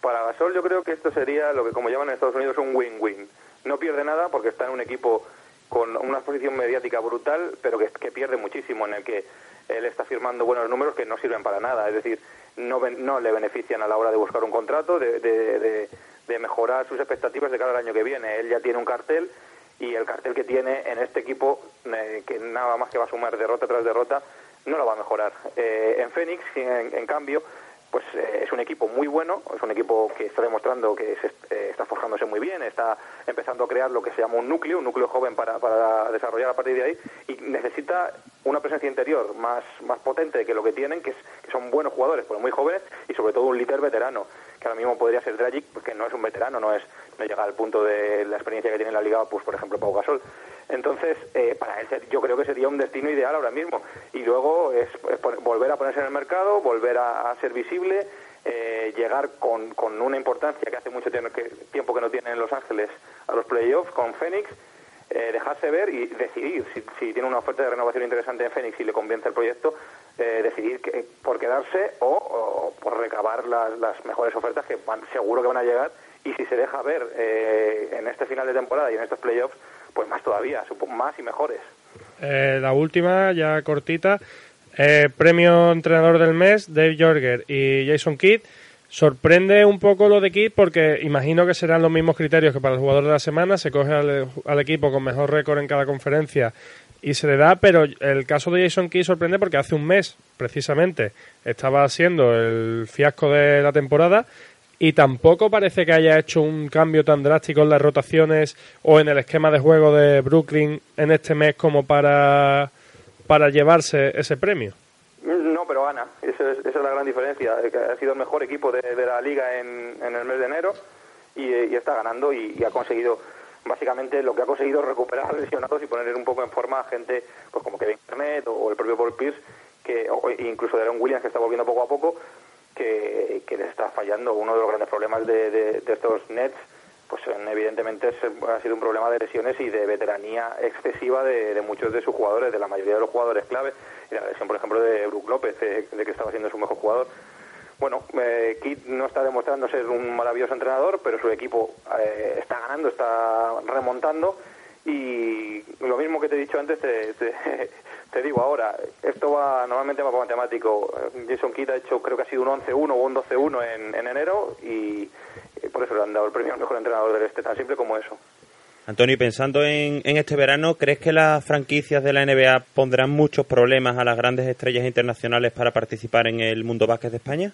Para Gasol yo creo que esto sería lo que como llaman en Estados Unidos un win-win. No pierde nada porque está en un equipo con una exposición mediática brutal, pero que, que pierde muchísimo, en el que él está firmando buenos números que no sirven para nada. Es decir, no, no le benefician a la hora de buscar un contrato, de, de- de- de mejorar sus expectativas de cara al año que viene. Él ya tiene un cartel y el cartel que tiene en este equipo, eh, que nada más que va a sumar derrota tras derrota, no lo va a mejorar. Eh, en Fénix, en, en cambio, pues eh, es un equipo muy bueno, es un equipo que está demostrando que eh, está forjándose muy bien, está empezando a crear lo que se llama un núcleo, un núcleo joven para, para desarrollar a partir de ahí y necesita una presencia interior más, más potente que lo que tienen, que, es- que son buenos jugadores, pero muy jóvenes y sobre todo un líder veterano, que ahora mismo podría ser Dragic, porque no es un veterano, no es no llega al punto de la experiencia que tiene en la liga, pues por ejemplo Pau Gasol. Entonces, eh, para él yo creo que sería un destino ideal ahora mismo. Y luego es, es volver a ponerse en el mercado, volver a, ser visible, eh, llegar con, con una importancia que hace mucho tiempo que, tiempo que no tiene en Los Ángeles a los playoffs con Phoenix, eh, dejarse ver y decidir si, si tiene una oferta de renovación interesante en Phoenix y le convence el proyecto, eh, decidir que- por quedarse o, o por recabar las, las mejores ofertas que van- seguro que van a llegar y si se deja ver eh, en este final de temporada y en estos playoffs, pues más todavía, supo- más y mejores. Eh, la última, ya cortita, eh, premio entrenador del mes, Dave Jorger y Jason Kidd. Sorprende un poco lo de Kidd porque imagino que serán los mismos criterios que para el jugador de la semana. Se coge al equipo con mejor récord en cada conferencia y se le da, pero el caso de Jason Kidd sorprende porque hace un mes, precisamente, estaba siendo el fiasco de la temporada y tampoco parece que haya hecho un cambio tan drástico en las rotaciones o en el esquema de juego de Brooklyn en este mes como para, para llevarse ese premio. No, pero gana. Esa es, esa es la gran diferencia. que ha sido el mejor equipo de, la liga en, en el mes de enero y, eh, está ganando y, ha conseguido, básicamente lo que ha conseguido recuperar lesionados y poner un poco en forma a gente pues como Kevin Garnett o, el propio Paul Pierce, que, o incluso Deron Williams que está volviendo poco a poco, que, que le está fallando. Uno de los grandes problemas de, de- de estos Nets pues evidentemente ha sido un problema de lesiones y de veteranía excesiva de, de muchos de sus jugadores, de la mayoría de los jugadores clave. La lesión, por ejemplo, de Brook López, eh, de que estaba siendo su mejor jugador. Bueno, eh, Kidd no está demostrando ser un maravilloso entrenador, pero su equipo eh, está ganando, está remontando. Y lo mismo que te he dicho antes, te, te, te digo ahora. Esto va normalmente va por matemático. Jason Kidd ha hecho, creo que ha sido un 11-1 o un 12-1 en, en enero y eh, por eso le han dado el premio al mejor entrenador del este, tan simple como eso. Antonio, pensando en, en este verano, ¿crees que las franquicias de la NBA pondrán muchos problemas a las grandes estrellas internacionales para participar en el mundo básquet de España?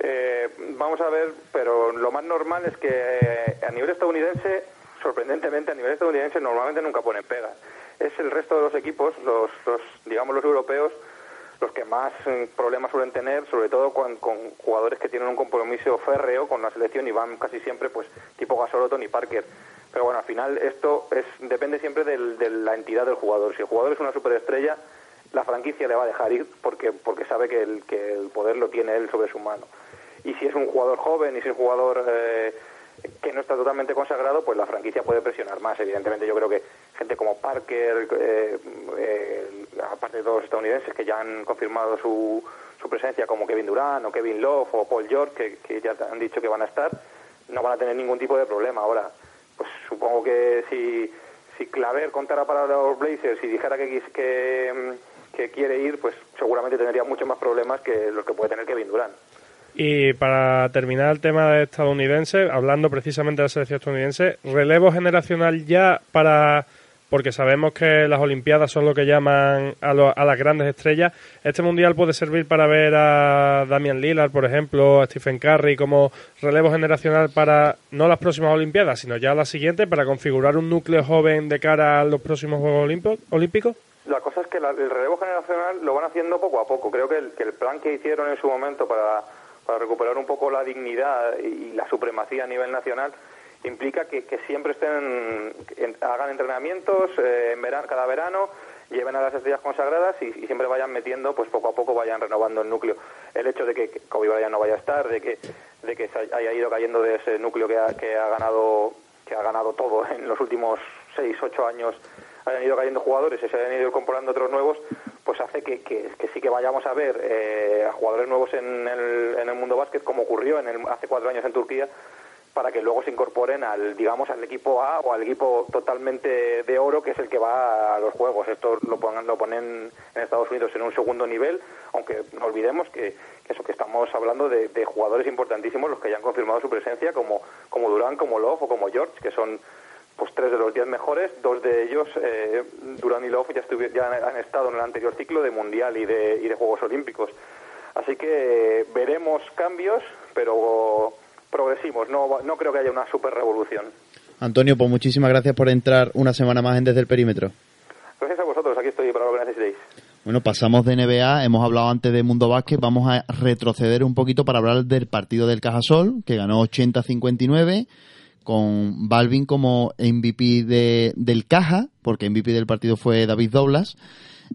Eh, vamos a ver, pero lo más normal es que eh, a nivel estadounidense, sorprendentemente a nivel estadounidense normalmente nunca ponen pega. Es el resto de los equipos, los, los digamos los europeos, los que más eh, problemas suelen tener, sobre todo con, jugadores que tienen un compromiso férreo con la selección y van casi siempre pues tipo Gasol o Tony Parker. Pero bueno, al final esto es depende siempre de la entidad del jugador. Si el jugador es una superestrella, la franquicia le va a dejar ir porque porque sabe que el, que el poder lo tiene él sobre su mano. Y si es un jugador joven y si es un jugador eh, que no está totalmente consagrado, pues la franquicia puede presionar más. Evidentemente, yo creo que gente como Parker, eh, eh, aparte de todos los estadounidenses que ya han confirmado su, su presencia, como Kevin Durant o Kevin Love o Paul George, que, que ya han dicho que van a estar, no van a tener ningún tipo de problema. Ahora, pues supongo que si, si Claver contara para los Blazers y dijera que, que, que quiere ir, pues seguramente tendría muchos más problemas que los que puede tener Kevin Durant. Y para terminar el tema de estadounidense, hablando precisamente de la selección estadounidense, relevo generacional ya para porque sabemos que las Olimpiadas son lo que llaman a, lo- a las grandes estrellas. Este mundial puede servir para ver a Damian Lillard, por ejemplo, a Stephen Curry como relevo generacional para no las próximas Olimpiadas, sino ya las siguientes, para configurar un núcleo joven de cara a los próximos Juegos Olímpicos. La cosa es que la- el relevo generacional lo van haciendo poco a poco. Creo que el, que el plan que hicieron en su momento para, para recuperar un poco la dignidad y la supremacía a nivel nacional implica que, siempre estén hagan entrenamientos eh, en verano, cada verano, lleven a las estrellas consagradas y, y siempre vayan metiendo, pues poco a poco vayan renovando el núcleo. El hecho de que Kobe Bryant no vaya a estar, de que, de que se haya ido cayendo de ese núcleo que ha, que ha ganado que ha ganado todo en los últimos seis, ocho años hayan ido cayendo jugadores y se hayan ido incorporando otros nuevos, pues hace que, que- sí que vayamos a ver eh, a jugadores nuevos en el, en el mundo básquet, como ocurrió en el- hace cuatro años en Turquía, para que luego se incorporen al, digamos, al equipo A o al equipo totalmente de oro, que es el que va a los juegos. Esto lo, pongan, lo ponen en Estados Unidos en un segundo nivel, aunque no olvidemos que, que eso que estamos hablando de, de jugadores importantísimos, los que ya han confirmado su presencia, como, como Durán, como Love o como George, que son pues tres de los diez mejores, dos de ellos, eh, Durán y Love, ya, ya han, estado en el anterior ciclo de Mundial y de, y de Juegos Olímpicos. Así que veremos cambios, pero progresivos. No, no creo que haya una super revolución. Antonio, pues muchísimas gracias por entrar una semana más en Desde el Perímetro. Gracias a vosotros, aquí estoy para lo que necesitéis. Bueno, pasamos de NBA, hemos hablado antes de Mundo Básquet, vamos a retroceder un poquito para hablar del partido del Cajasol, que ganó 80-59, con Balvin como MVP de, del Caja, porque MVP del partido fue David Doblas,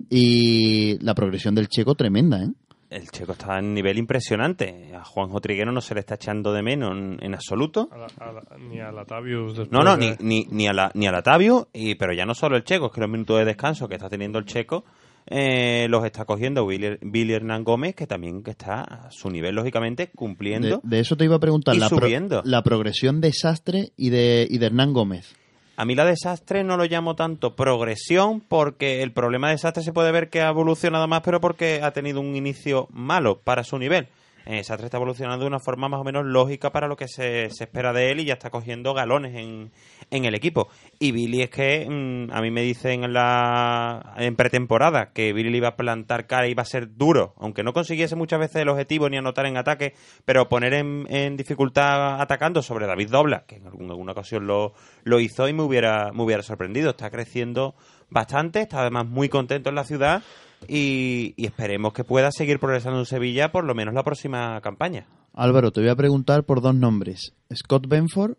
y la progresión del checo tremenda, ¿eh? El checo está en nivel impresionante. A Juanjo Triguero no se le está echando de menos en, en absoluto. A la- a la- ni a Latavius después No, no, de- ni, ni, ni, a la, ni a Latavio, y, pero ya no solo el checo, es que los minutos de descanso que está teniendo el checo eh, los está cogiendo Billy, Billy Hernán Gómez, que también está a su nivel, lógicamente, cumpliendo. de eso te iba a preguntar, la, pro- la progresión de Sastre y de, y de Hernán Gómez. A mí la desastre no lo llamo tanto progresión, porque el problema de desastre se puede ver que ha evolucionado más, pero porque ha tenido un inicio malo para su nivel. Eh, Desastre está evolucionando de una forma más o menos lógica para lo que se, se espera de él y ya está cogiendo galones en, en el equipo. Y Billy es que mm, a mí me dicen en, la, en pretemporada que Billy iba a plantar cara y iba a ser duro, aunque no consiguiese muchas veces el objetivo ni anotar en ataque, pero poner en, en dificultad atacando sobre David Dobla, que en alguna ocasión lo, lo hizo y me hubiera, me hubiera sorprendido. Está creciendo bastante, está además muy contento en la ciudad y, y esperemos que pueda seguir progresando en Sevilla por lo menos la próxima campaña. Álvaro, te voy a preguntar por dos nombres. Scott Benford,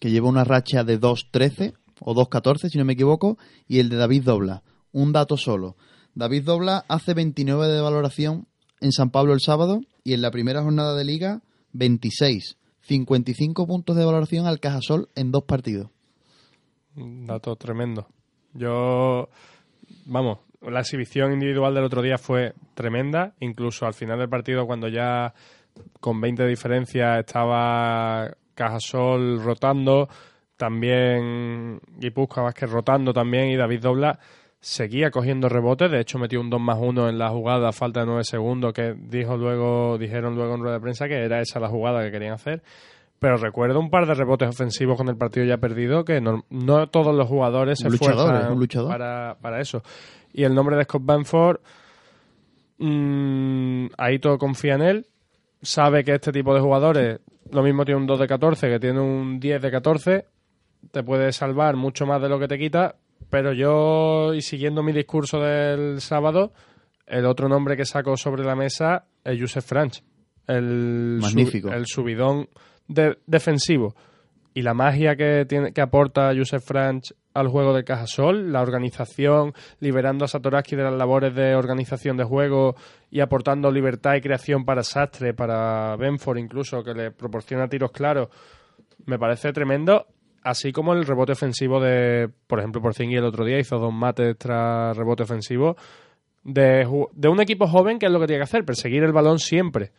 que lleva una racha de 2.13 o 2.14, si no me equivoco, y el de David Dobla. Un dato solo. David Dobla hace 29 de valoración en San Pablo el sábado y en la primera jornada de liga 26. 55 puntos de valoración al Cajasol en dos partidos. Un dato tremendo. Yo, vamos, la exhibición individual del otro día fue tremenda, incluso al final del partido cuando ya con 20 de diferencia estaba Cajasol rotando, también Guipúzcoa Vázquez rotando también y David Dobla seguía cogiendo rebotes, de hecho metió un 2 más 1 en la jugada a falta de 9 segundos que dijo luego, dijeron luego en rueda de prensa que era esa la jugada que querían hacer. Pero recuerdo un par de rebotes ofensivos con el partido ya perdido que no, no todos los jugadores se esfuerzan es un luchador. Para, para eso. Y el nombre de Scott Banford, mm, ahí todo confía en él. Sabe que este tipo de jugadores, lo mismo tiene un 2 de 14 que tiene un 10 de 14, te puede salvar mucho más de lo que te quita. Pero yo, y siguiendo mi discurso del sábado, el otro nombre que saco sobre la mesa es Joseph Franch. El, sub- Magnífico. el subidón de- defensivo y la magia que tiene que aporta Joseph Franch al juego de Cajasol, la organización, liberando a Satoraski de las labores de organización de juego y aportando libertad y creación para Sastre, para Benford incluso, que le proporciona tiros claros, me parece tremendo. Así como el rebote ofensivo de, por ejemplo, Porzingis el otro día hizo dos mates tras rebote ofensivo de, de un equipo joven que es lo que tiene que hacer, perseguir el balón siempre.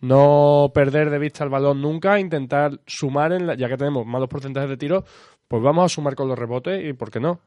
No perder de vista el balón nunca, intentar sumar, en la- ya que tenemos malos porcentajes de tiro, pues vamos a sumar con los rebotes y ¿por qué no?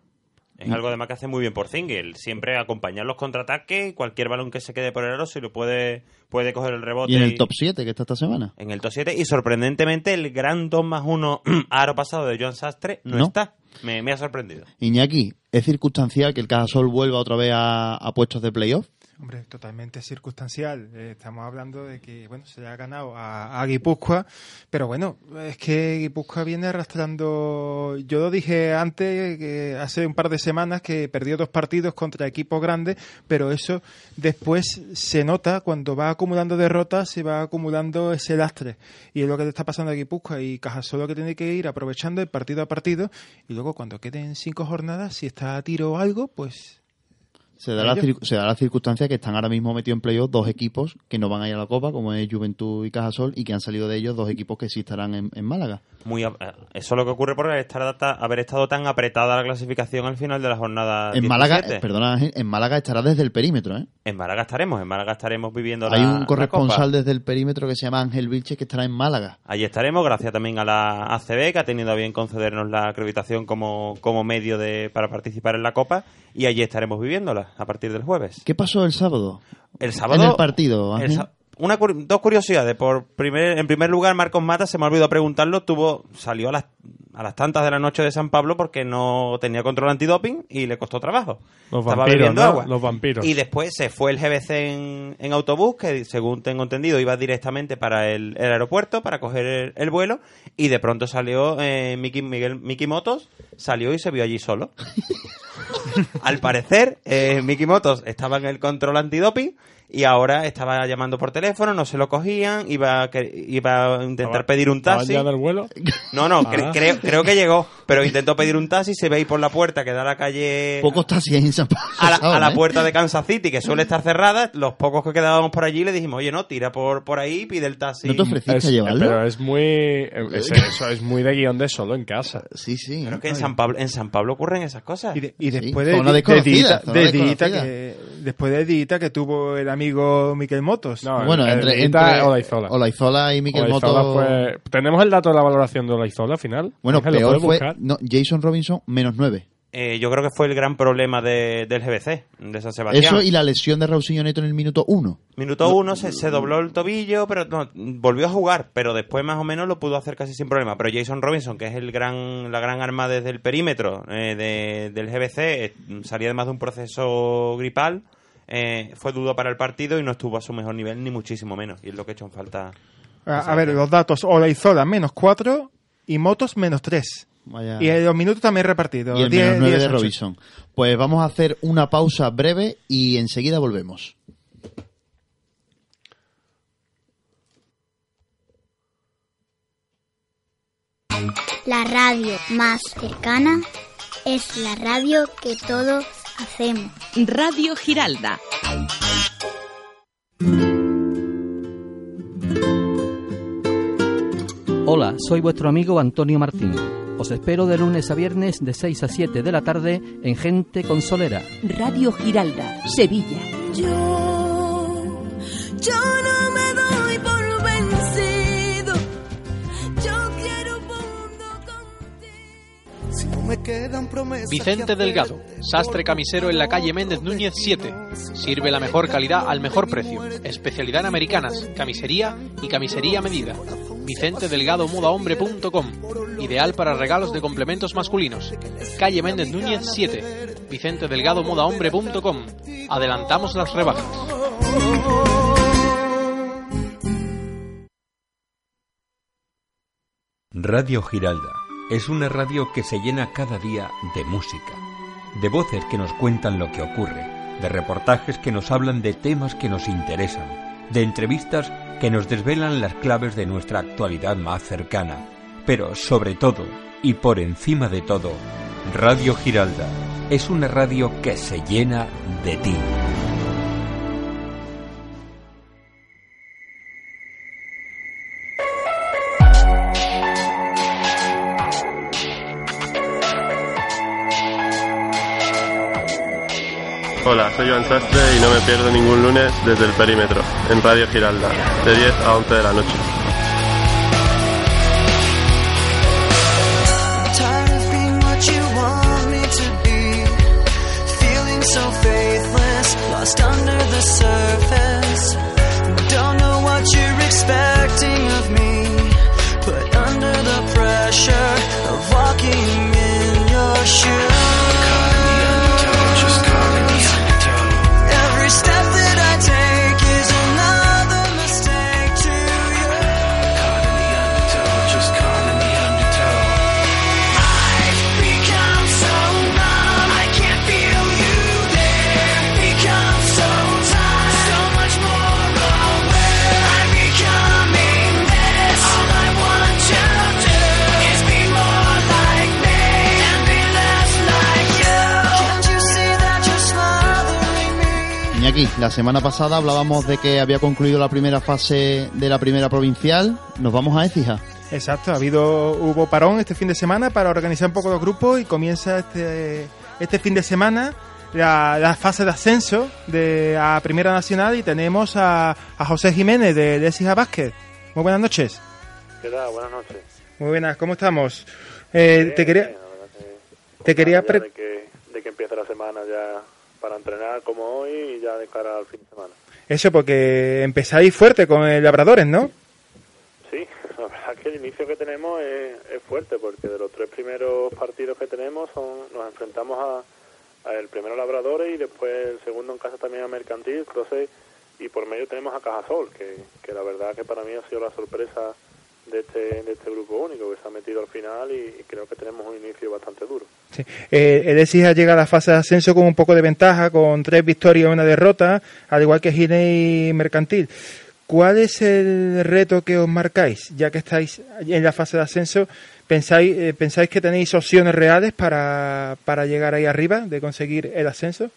Es algo además que hace muy bien por Zingel. Siempre acompañar los contraataques, cualquier balón que se quede por el aro se lo puede, puede coger el rebote. Y en el top 7 que está esta semana. En el top 7. Y sorprendentemente el gran 2 más 1 aro pasado de Joan Sastre no, No. está. Me, me ha sorprendido. Iñaki, ¿es circunstancial que el Cajasol vuelva otra vez a, a puestos de playoff? Hombre, totalmente circunstancial. Eh, estamos hablando de que, bueno, se le ha ganado a, a Guipúzcoa, pero bueno, es que Guipúzcoa viene arrastrando. Yo lo dije antes, que hace un par de semanas, que perdió dos partidos contra equipos grandes, pero eso después se nota cuando va acumulando derrotas, se va acumulando ese lastre. Y es lo que le está pasando a Guipúzcoa. Y Cajasol lo que tiene que ir aprovechando el partido a partido, y luego cuando queden cinco jornadas, si está a tiro o algo, pues Se da, la, se da la circunstancia que están ahora mismo metidos en playoff dos equipos que no van a ir a la Copa, como es Juventud y Cajasol, y que han salido de ellos dos equipos que sí estarán en, en Málaga. Muy, eh, eso es lo que ocurre por estar, ta- haber estado tan apretada la clasificación al final de la jornada. En Málaga, 17. eh, perdona, en Málaga estará desde el perímetro, ¿eh? En Málaga estaremos, en Málaga estaremos viviendo Hay la un corresponsal desde el perímetro que se llama Ángel Vilches que estará en Málaga. Allí estaremos, gracias también a la ACB, que ha tenido a bien concedernos la acreditación como, como medio de, para participar en la Copa, y allí estaremos viviéndola a partir del jueves. ¿Qué pasó el sábado? El sábado. En el partido, el una, dos curiosidades. Por primer, en primer lugar, Marcos Mata, se me ha olvidado preguntarlo, tuvo, salió a las, a las tantas de la noche de San Pablo porque no tenía control antidoping y le costó trabajo. Los Estaba vampiros, bebiendo ¿no? agua. Los vampiros. Y después se fue el GBC en, en autobús, que según tengo entendido iba directamente para el, el aeropuerto para coger el, el vuelo. Y de pronto salió eh, Miki, Miguel, Miki Motos, salió y se vio allí solo. Al parecer, eh, Miki Motos estaba en el control antidoping y ahora estaba llamando por teléfono, no se lo cogían, iba a, que- iba a intentar ¿Estaba- pedir un taxi. ya del vuelo? No, no, cre- Ah. creo, creo que llegó, pero intentó pedir un taxi, se ve ahí por la puerta que da a la calle Pocos taxis en San Pablo. a la, a ¿sabes, la puerta de Kansas City, que suele estar cerrada, los pocos que quedábamos por allí le dijimos, oye, no, tira por, por ahí, pide el taxi. ¿No te ofreciste Es- a llevarlo? Pero es muy. es- eso es muy de guion de solo en casa. Sí, sí. Pero es que en San Pablo, en San Pablo ocurren esas cosas. Y, de- y Sí, después de, de, Dita- de Dita que, después de Dita que tuvo el amigo Miquel Motos. No, Bueno, el- entre, entre Olaizola. Olaizola y Miquel Olaizola Moto. fue- ¿Tenemos el dato de la valoración de Olaizola al final? Bueno, Ángel, ¿lo peor fue no, Jason Robinson menos 9. Eh, yo creo que fue el gran problema de- del GBC, de San Sebastián. Eso y la lesión de Raulsinho Neto en el minuto 1. Minuto uno se, se dobló el tobillo, pero no, volvió a jugar, pero después más o menos lo pudo hacer casi sin problema. Pero Jason Robinson, que es el gran, la gran arma desde el perímetro eh, de- del GBC, eh, salía además de un proceso gripal, eh, fue dudo para el partido y no estuvo a su mejor nivel, ni muchísimo menos. Y es lo que ha hecho en falta. A, a ver, los datos. Olaizola menos 4 y Motos menos 3. Vaya. Y en los minutos también repartidos. Y el 10, menos 9 10, de 8. Robinson. Pues vamos a hacer una pausa breve y enseguida volvemos. La radio más cercana es la radio que todos hacemos. Radio Giralda. Hola, soy vuestro amigo Antonio Martín. Os espero de lunes a viernes de 6 a 7 de la tarde en Gente Consolera. Radio Giralda, Sevilla. Yo, yo no Vicente Delgado, sastre camisero en la calle Méndez Núñez 7. Sirve la mejor calidad al mejor precio. Especialidad en americanas, camisería y camisería a medida. VicenteDelgadoModaHombre.com Ideal para regalos de complementos masculinos. Calle Méndez Núñez 7. VicenteDelgadoModaHombre.com Adelantamos las rebajas. Radio Giralda es una radio que se llena cada día de música, de voces que nos cuentan lo que ocurre, de reportajes que nos hablan de temas que nos interesan, de entrevistas que nos desvelan las claves de nuestra actualidad más cercana, pero sobre todo y por encima de todo, Radio Giralda es una radio que se llena de ti. Hola, soy Joan Sastre y no me pierdo ningún lunes desde el perímetro, en Radio Giralda, de 10 a 11 de la noche. La semana pasada hablábamos de que había concluido la primera fase de la primera provincial. Nos vamos a Écija. Exacto, ha habido hubo parón este fin de semana para organizar un poco los grupos y comienza este, este fin de semana la, la fase de ascenso de a Primera Nacional y tenemos a, a José Jiménez de, de Écija Básquet. Muy buenas noches. ¿Qué tal? Buenas noches. Muy buenas, ¿cómo estamos? Eh, te quería te quería de que, de que empiece la semana ya para entrenar como hoy y ya de cara al fin de semana. eso porque empezáis fuerte con el Labradores, ¿no? Sí, la verdad que el inicio que tenemos es, es fuerte porque de los tres primeros partidos que tenemos son nos enfrentamos a, a el primero Labradores y después el segundo en casa también a Mercantil, Crosey y por medio tenemos a Cajasol, que, que la verdad que para mí ha sido la sorpresa de este, de este grupo único que se ha metido al final y, y creo que tenemos un inicio bastante duro. Sí. Eh, el Écija llega a la fase de ascenso con un poco de ventaja, con tres victorias y una derrota, al igual que Gine y Mercantil. ¿Cuál es el reto que os marcáis, ya que estáis en la fase de ascenso? ¿Pensáis, eh, ¿pensáis que tenéis opciones reales para, para llegar ahí arriba, de conseguir el ascenso?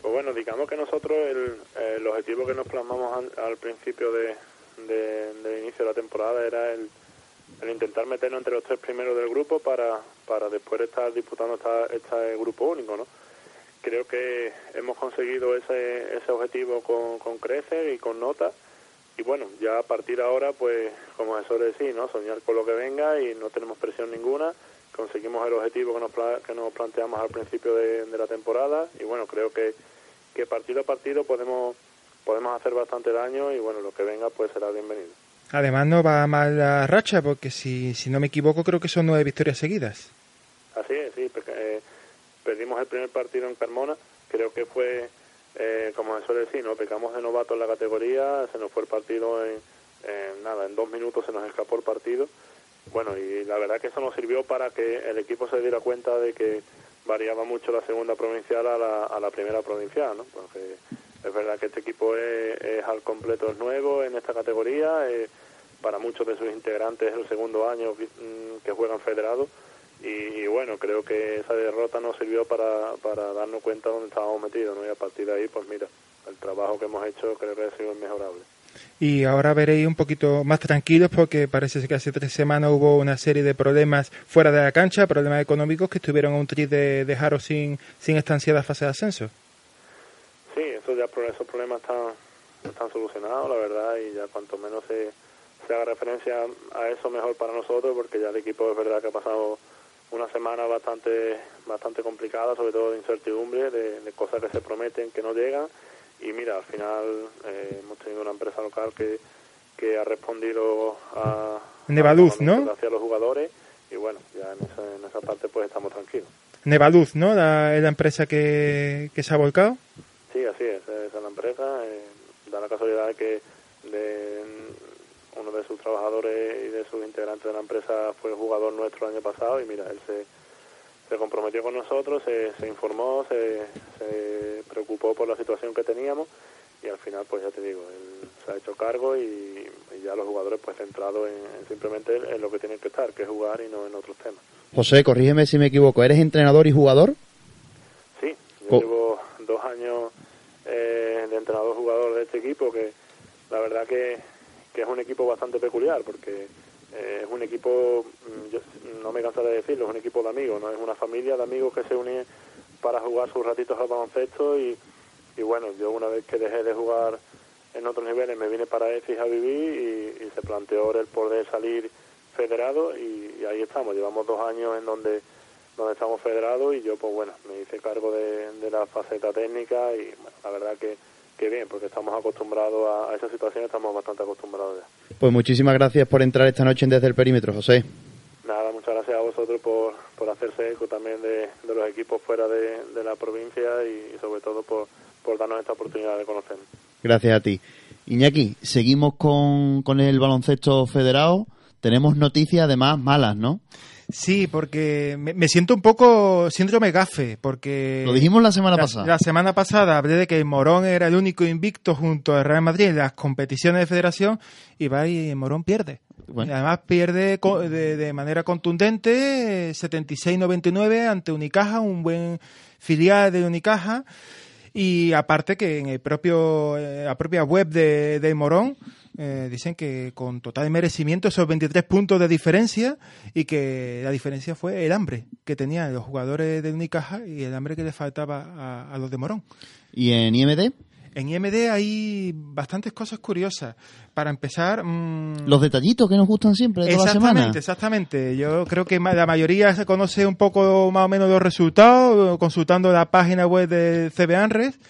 Pues bueno, digamos que nosotros el, el objetivo que nos plasmamos al, al principio de, de- del inicio de la temporada era el, intentar meternos entre los tres primeros del grupo para, para después estar disputando esta, este grupo único, ¿no? Creo que hemos conseguido ese, ese objetivo con, con creces y con nota y bueno, ya a partir de ahora, pues como se suele decir, ¿no? Soñar con lo que venga y no tenemos presión ninguna, conseguimos el objetivo que nos, que nos planteamos al principio de, de la temporada y bueno, creo que, que partido a partido podemos podemos hacer bastante daño y bueno, lo que venga pues será bienvenido. Además no va mal la racha, porque si, si no me equivoco creo que son nueve victorias seguidas. Así es, sí, porque, eh, perdimos el primer partido en Carmona, creo que fue, eh, como se suele decir, ¿no? pecamos de novato en la categoría, se nos fue el partido en, en nada, en dos minutos se nos escapó el partido, bueno, y la verdad que eso nos sirvió para que el equipo se diera cuenta de que variaba mucho la segunda provincial a la, a la primera provincial, ¿no? Porque es verdad que este equipo es, al completo nuevo en esta categoría, eh, para muchos de sus integrantes es el segundo año mm, que juegan federados y, bueno, creo que esa derrota nos sirvió para, darnos cuenta de dónde estábamos metidos, ¿no? Y a partir de ahí, pues mira, el trabajo que hemos hecho creo que ha sido inmejorable. Y ahora veréis un poquito más tranquilos porque parece que hace tres semanas hubo una serie de problemas fuera de la cancha, problemas económicos que estuvieron a un tris de dejaros sin, sin estancia de fase de ascenso. Sí, esos, ya, esos problemas están, están solucionados, la verdad, y ya cuanto menos se, se haga referencia a eso, mejor para nosotros, porque ya el equipo es verdad que ha pasado una semana bastante bastante complicada, sobre todo de incertidumbre, de, de cosas que se prometen que no llegan, y mira, al final eh, hemos tenido una empresa local que, que ha respondido a, Nevaluz, a ¿no? hacia los jugadores, y bueno, ya en esa, en esa parte pues estamos tranquilos. Nevaluz, ¿no? La, la empresa que, que se ha volcado. Sí, así es, esa es la empresa. eh, da la casualidad de que de, mm, uno de sus trabajadores y de sus integrantes de la empresa fue jugador nuestro el año pasado y mira, él se, se comprometió con nosotros, se, se informó, se, se preocupó por la situación que teníamos y al final, pues ya te digo, él se ha hecho cargo y, y ya los jugadores pues centrados en, en simplemente en lo que tienen que estar, que es jugar y no en otros temas. José, corrígeme si me equivoco. ¿Eres entrenador y jugador? Sí, yo Co- llevo dos años eh, de entrenador-jugador de este equipo, que la verdad que, que es un equipo bastante peculiar, porque eh, es un equipo, mm, yo no me cansaré de decirlo, es un equipo de amigos, no es una familia de amigos que se une para jugar sus ratitos al baloncesto y, y bueno, yo una vez que dejé de jugar en otros niveles me vine para EFIS a vivir y, se planteó el poder salir federado y ahí estamos, llevamos dos años en donde donde estamos federados y yo pues bueno, me hice cargo de, de la faceta técnica y bueno, la verdad que, que bien, porque estamos acostumbrados a, a esa situación, estamos bastante acostumbrados ya. Pues muchísimas gracias por entrar esta noche en Desde el Perímetro, José. Nada, muchas gracias a vosotros por, por hacerse eco también de, de los equipos fuera de, de la provincia y, y sobre todo por, por darnos esta oportunidad de conocer. Gracias a ti. Iñaki, seguimos con, con el baloncesto federado. Tenemos noticias además malas, ¿no? Sí, porque me, me siento un poco síndrome gafe, porque... Lo dijimos la semana pasada. La semana pasada hablé de que Morón era el único invicto junto al Real Madrid en las competiciones de federación y va y Morón pierde. Bueno. Y además pierde de, de manera contundente, eh, 76-99 ante Unicaja, un buen filial de Unicaja. Y aparte que en el propio, eh, la propia web de, de Morón eh, dicen que con total merecimiento esos 23 puntos de diferencia y que la diferencia fue el hambre que tenían los jugadores de Unicaja y el hambre que les faltaba a, a los de Morón. ¿Y en IMD? En IMD hay bastantes cosas curiosas. Para empezar, mm, Los detallitos que nos gustan siempre de toda la semana. Exactamente, exactamente. Yo creo que la mayoría se conoce un poco más o menos los resultados consultando la página web de CBANRES. M-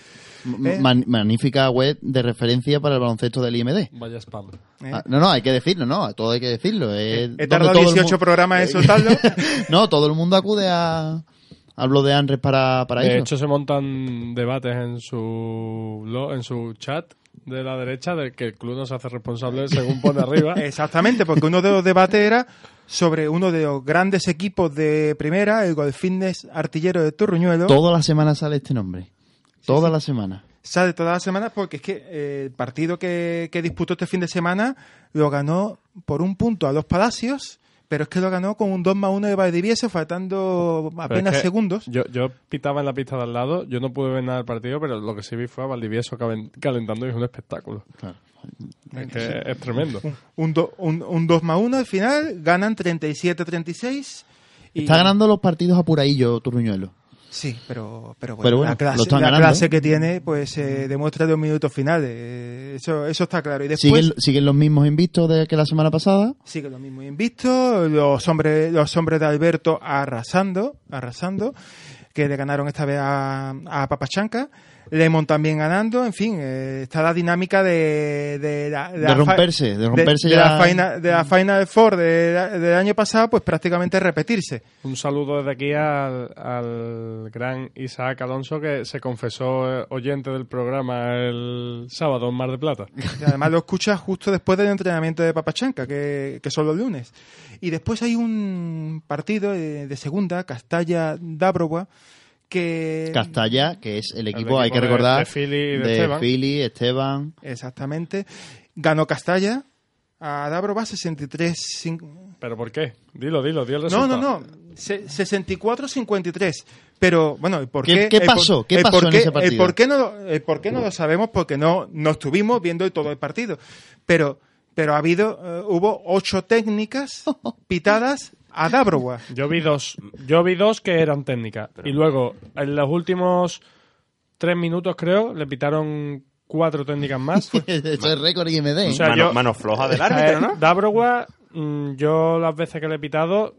Eh. man- magnífica web de referencia para el baloncesto del IMD. Vaya spam. Ah, no, no, hay que decirlo, no, todo hay que decirlo. es He tardado todo el 18 mu- programas en soltarlo. no, todo el mundo acude a, al blog de Anres para, para De eso. hecho, se montan debates en su blog, en su chat de la derecha de que el club no se hace responsable según pone arriba. Exactamente, porque uno de los debates era sobre uno de los grandes equipos de primera, el Golf Fitness Artillero de Turruñuelo. Toda la semana sale este nombre. Toda la semana. Sale todas las semanas porque es que eh, el partido que, que disputó este fin de semana lo ganó por un punto a los Palacios, pero es que lo ganó con un 2 más 1 de Valdivieso, faltando apenas es que segundos. Yo, yo pitaba en la pista de al lado, yo no pude ver nada del partido, pero lo que sí vi fue a Valdivieso calen- calentando y es un espectáculo. Es que es tremendo. Un, do- un, un 2 más 1 al final, ganan 37-36. y- Está ganando los partidos apuradillo Turruñuelo. Sí, pero, pero bueno, Pero bueno, la, clase, la que tiene pues eh, demuestra los minutos finales. Eh, Eso, eso está claro. Y después ¿Siguen, siguen los mismos invictos de que la semana pasada. sigue lo mismo invisto, los hombres, los hombres de Alberto arrasando, arrasando, que le ganaron esta vez a, a Papachanca. Lemon también ganando, en fin, eh, está la dinámica de, de, la, De la fa- romperse, de romperse de ya. la final, de la Final Four de- del año pasado, pues prácticamente repetirse. Un saludo desde aquí al, al gran Isaac Alonso que se confesó eh, oyente del programa el sábado en Mar de Plata. Y además lo escuchas justo después del entrenamiento de Papachanca, que, que son los lunes. Y después hay un partido de, de segunda, Castalla-Dábrova, que... Castalla, que es el equipo, equipo hay que de- recordar, de Fili y de Esteban. Fili, Esteban. Exactamente. Ganó Castalla a Dábrova 63... cin- ¿Pero por qué? Dilo, dilo, di el No, resultado. no, no. Se- 64-53. Pero, bueno, ¿y por ¿Qué- qué? qué el por- pasó? ¿Qué el pasó por en qué- ese partido? El por qué no, lo- el por qué no lo sabemos porque no, no estuvimos viendo todo el partido. Pero, pero ha habido, eh, hubo ocho técnicas pitadas a Dábrova. Yo vi dos. Yo vi dos que eran técnicas. Y luego, en los últimos tres minutos, creo, le pitaron cuatro técnicas más. Esto es récord IMD. O sea, Mano- yo- mano floja del árbitro, Eh, ¿no? Dabrowga, mm, yo las veces que le he pitado,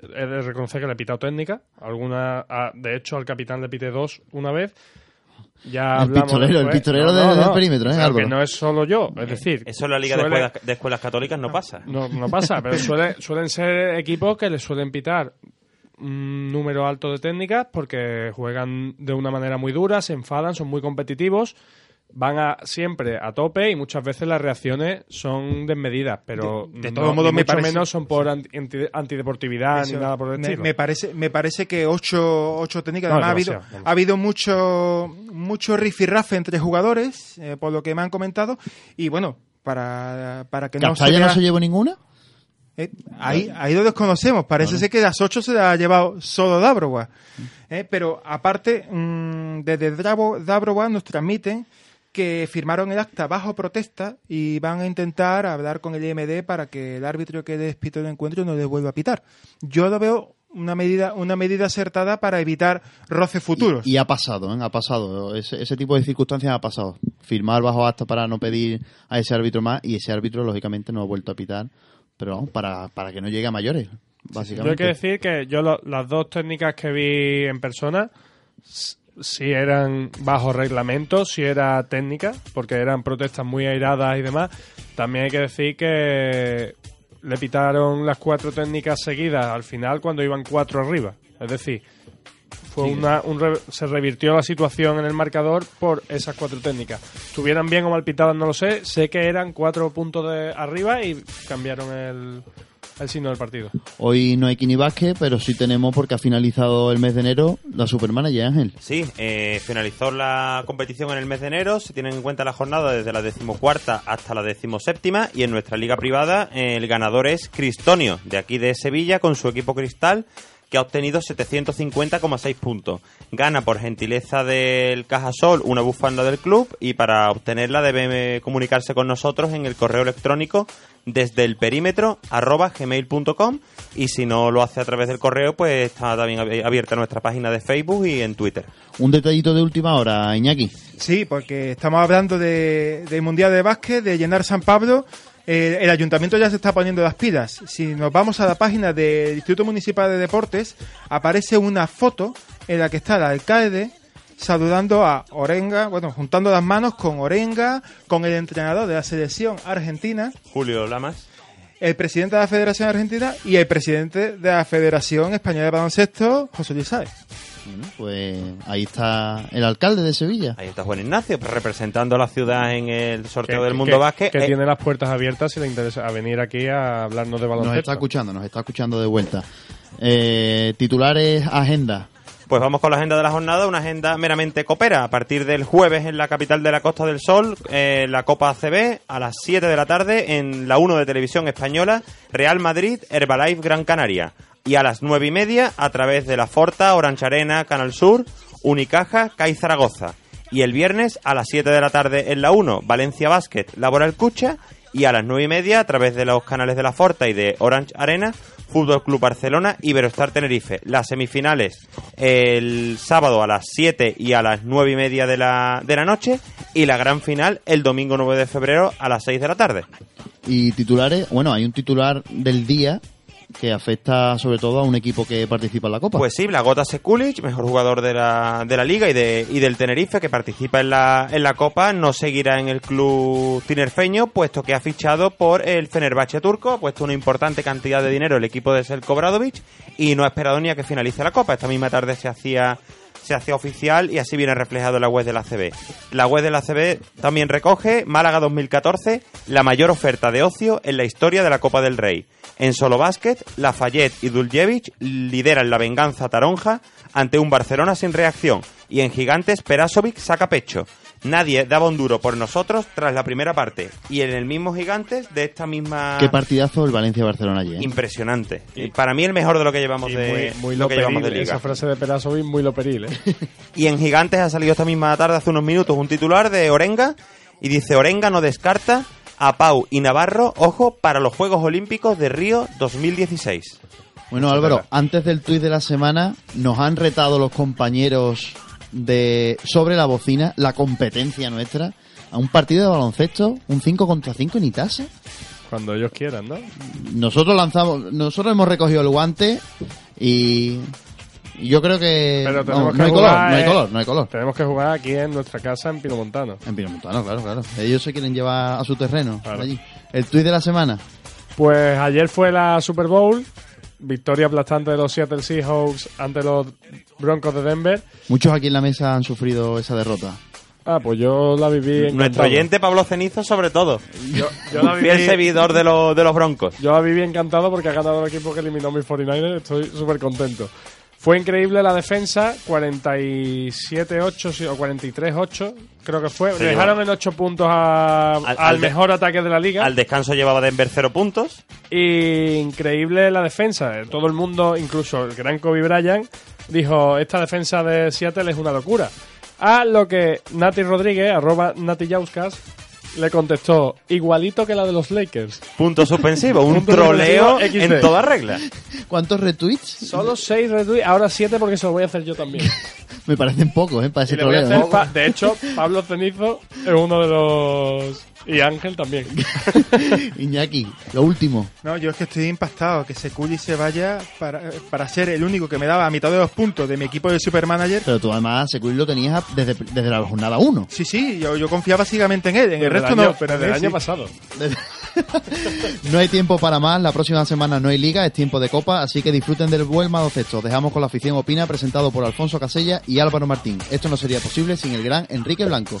he de reconocer que le he pitado técnica. Alguna, a- de hecho, al capitán le pité dos una vez. Ya El hablamos pistolero, el después. pistolero de- del perímetro, ¿eh, que no es solo yo, es decir... Eso en la Liga de, escuelas, de Escuelas Católicas no pasa. no, no pasa, pero suele- suelen ser equipos que les suelen pitar un número alto de técnicas porque juegan de una manera muy dura, se enfadan, son muy competitivos, van a, siempre a tope y muchas veces las reacciones son desmedidas, pero De- de no- todos modos mucho parece- menos son por anti- anti- antideportividad Eso, ni nada por el me, estilo. me parece, me parece que ocho, ocho técnicas. No, Además, ha habido, ha habido mucho, mucho rifirrafe entre jugadores, eh, por lo que me han comentado. Y bueno, para, para que no se ¿Castalla no se llevó ninguna? Eh, ahí, ahí lo desconocemos. Parece Vale. ser que las ocho se las ha llevado solo Dabrova. Eh, pero aparte, mm, desde Dabrova nos transmiten que firmaron el acta bajo protesta y van a intentar hablar con el IMD para que el árbitro que despitó el encuentro no le vuelva a pitar. Yo lo veo una medida, una medida acertada para evitar roces futuros. Y ha pasado, ¿eh? ha pasado. Ese, ese tipo de circunstancias ha pasado. Firmar bajo acta para no pedir a ese árbitro más y ese árbitro, lógicamente, no ha vuelto a pitar. Pero vamos, para, para que no llegue a mayores, Yo hay básicamente. que decir que yo lo- las dos técnicas que vi en persona, si eran bajo reglamento, si era técnica, porque eran protestas muy airadas y demás. También hay que decir que le pitaron las cuatro técnicas seguidas al final cuando iban cuatro arriba. Es decir, fue Sí. una, un re- se revirtió la situación en el marcador por esas cuatro técnicas. Tuvieran bien o mal pitadas, no lo sé. Sé que eran cuatro puntos de arriba y cambiaron el, el signo del partido. Hoy no hay Kini Vázquez, pero sí tenemos, porque ha finalizado el mes de enero, la Supermanager, Ángel. Sí, eh, finalizó la competición en el mes de enero. Se tienen en cuenta la jornada desde la decimocuarta hasta la decimoséptima. Y en nuestra liga privada, eh, el ganador es Cristonio, de aquí de Sevilla, con su equipo cristal, que ha obtenido 750,6 puntos. Gana por gentileza del Cajasol una bufanda del club. Y para obtenerla, debe eh, comunicarse con nosotros en el correo electrónico desde el perímetro arroba gmail.com y si no lo hace a través del correo pues está también ab- abierta nuestra página de Facebook y en Twitter. Un detallito de última hora, Iñaki. Sí, porque estamos hablando de, del Mundial de Básquet, de llenar San Pablo. Eh, el ayuntamiento ya se está poniendo las pilas. Si nos vamos a la página del Instituto Municipal de Deportes, aparece una foto en la que está el alcalde saludando a Orenga, bueno, juntando las manos con Orenga, con el entrenador de la selección argentina, Julio Lamas. el presidente de la Federación Argentina y el presidente de la Federación Española de Baloncesto, José Luis Sáez. Pues ahí está el alcalde de Sevilla. Ahí está Juan Ignacio, pues, representando a la ciudad en el sorteo Que- del que- Mundo Básquet. Que Eh, tiene las puertas abiertas si le interesa a venir aquí a hablarnos de Nos baloncesto. está escuchando, nos está escuchando de vuelta. Eh, titulares, agenda. Pues vamos con la agenda de la jornada, una agenda meramente copera. A partir del jueves en la capital de la Costa del Sol, eh, la Copa ACB, a las 7 de la tarde en la 1 de Televisión Española, Real Madrid, Herbalife Gran Canaria. Y a las 9 y media, a través de la Forta, Orange Arena, Canal Sur, Unicaja, CAI Zaragoza. Y el viernes, a las 7 de la tarde en la 1, Valencia Basket, Laboral Cucha. Y a las 9 y media, a través de los canales de la Forta y de Orange Arena, Fútbol Club Barcelona, Iberostar Tenerife. Las semifinales el sábado a las 7 y a las 9 y media de la, de la noche. Y la gran final el domingo 9 de febrero a las 6 de la tarde. Y titulares, bueno, hay un titular del día que afecta sobre todo a un equipo que participa en la Copa. Pues sí, Blagota Sekulic, mejor jugador de la, de la liga y, de, y del Tenerife, que participa en la, en la Copa, no seguirá en el club tinerfeño, puesto que ha fichado por el Fenerbahce turco, ha puesto una importante cantidad de dinero el equipo de Selko Bradovic y no ha esperado ni a que finalice la Copa. Esta misma tarde se hacía se hacía oficial y así viene reflejado en la web de la CB. La web de la CB también recoge Málaga 2014, la mayor oferta de ocio en la historia de la Copa del Rey. En solo básquet, Lafayette y Duljevic lideran la venganza taronja ante un Barcelona sin reacción y en gigantes Perasovic saca pecho. Nadie daba un duro por nosotros tras la primera parte y en el mismo gigantes de esta misma Qué partidazo el Valencia-Barcelona ayer. ¿eh? impresionante. Y para mí el mejor de lo que llevamos de muy, muy lo que llevamos de liga. esa frase de Perasovic muy loperil, ¿eh? Y en Gigantes ha salido esta misma tarde, hace unos minutos, un titular de Orenga. Y dice, Orenga no descarta a Pau y Navarro, ojo, para los Juegos Olímpicos de Río 2016. Bueno, Álvaro, antes del tuit de la semana, nos han retado los compañeros de sobre la bocina, la competencia nuestra, a un partido de baloncesto, un 5 contra 5 en Itasa. Cuando ellos quieran, ¿no? Nosotros lanzamos, nosotros hemos recogido el guante y, y yo creo que Pero tenemos que no hay jugar, color, no hay eh, color, no hay color. Tenemos que jugar aquí en nuestra casa en Pinomontano. En Pinomontano, claro, claro. Ellos se quieren llevar a su terreno. allí. El tuit de la semana. Pues ayer fue la Super Bowl, victoria aplastante de los Seattle Seahawks ante los Broncos de Denver. Muchos aquí en la mesa han sufrido esa derrota. Ah, pues yo la viví Nuestro encantado. oyente Pablo Cenizo, sobre todo. Yo, yo la Un fiel viví- seguidor de, los de los Broncos. Yo la viví encantado porque ha ganado el equipo que eliminó mis 49ers. Estoy súper contento. Fue increíble la defensa, 47-8 sí, o 43-8, creo que fue. Se Dejaron en 8 puntos a- al, mejor ataque de la liga. Al descanso llevaba Denver 0 puntos. Y increíble la defensa. Todo el mundo, incluso el gran Kobe Bryant, dijo, esta defensa de Seattle es una locura. A lo que Nati Rodríguez, arroba Nati Yauskas, le contestó igualito que la de los Lakers. Punto suspensivo, un Punto troleo suspensivo en toda regla. ¿Cuántos retweets? Solo 6 retweets, ahora 7 porque se lo voy a hacer yo también. Me parecen pocos, ¿eh? Para Y ese le voy a troleo. hacer pa- de hecho, Pablo Cenizo es uno de los... Y Ángel también. Iñaki, lo último. No, yo es que estoy impactado que Seculi se vaya para, para ser el único que me daba a mitad de los puntos de mi equipo de Supermanager. Pero tú además, Securi lo tenías desde, desde la jornada 1. Sí, sí, yo, yo confiaba ciegamente en él, en el resto año- no, pero desde el año sí. pasado. No hay tiempo para más, la próxima semana no hay liga, es tiempo de copa, así que disfruten del buen baloncesto. Dejamos con la afición Opina, presentado por Alfonso Casella y Álvaro Martín. Esto no sería posible sin el gran Enrique Blanco.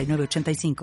906985.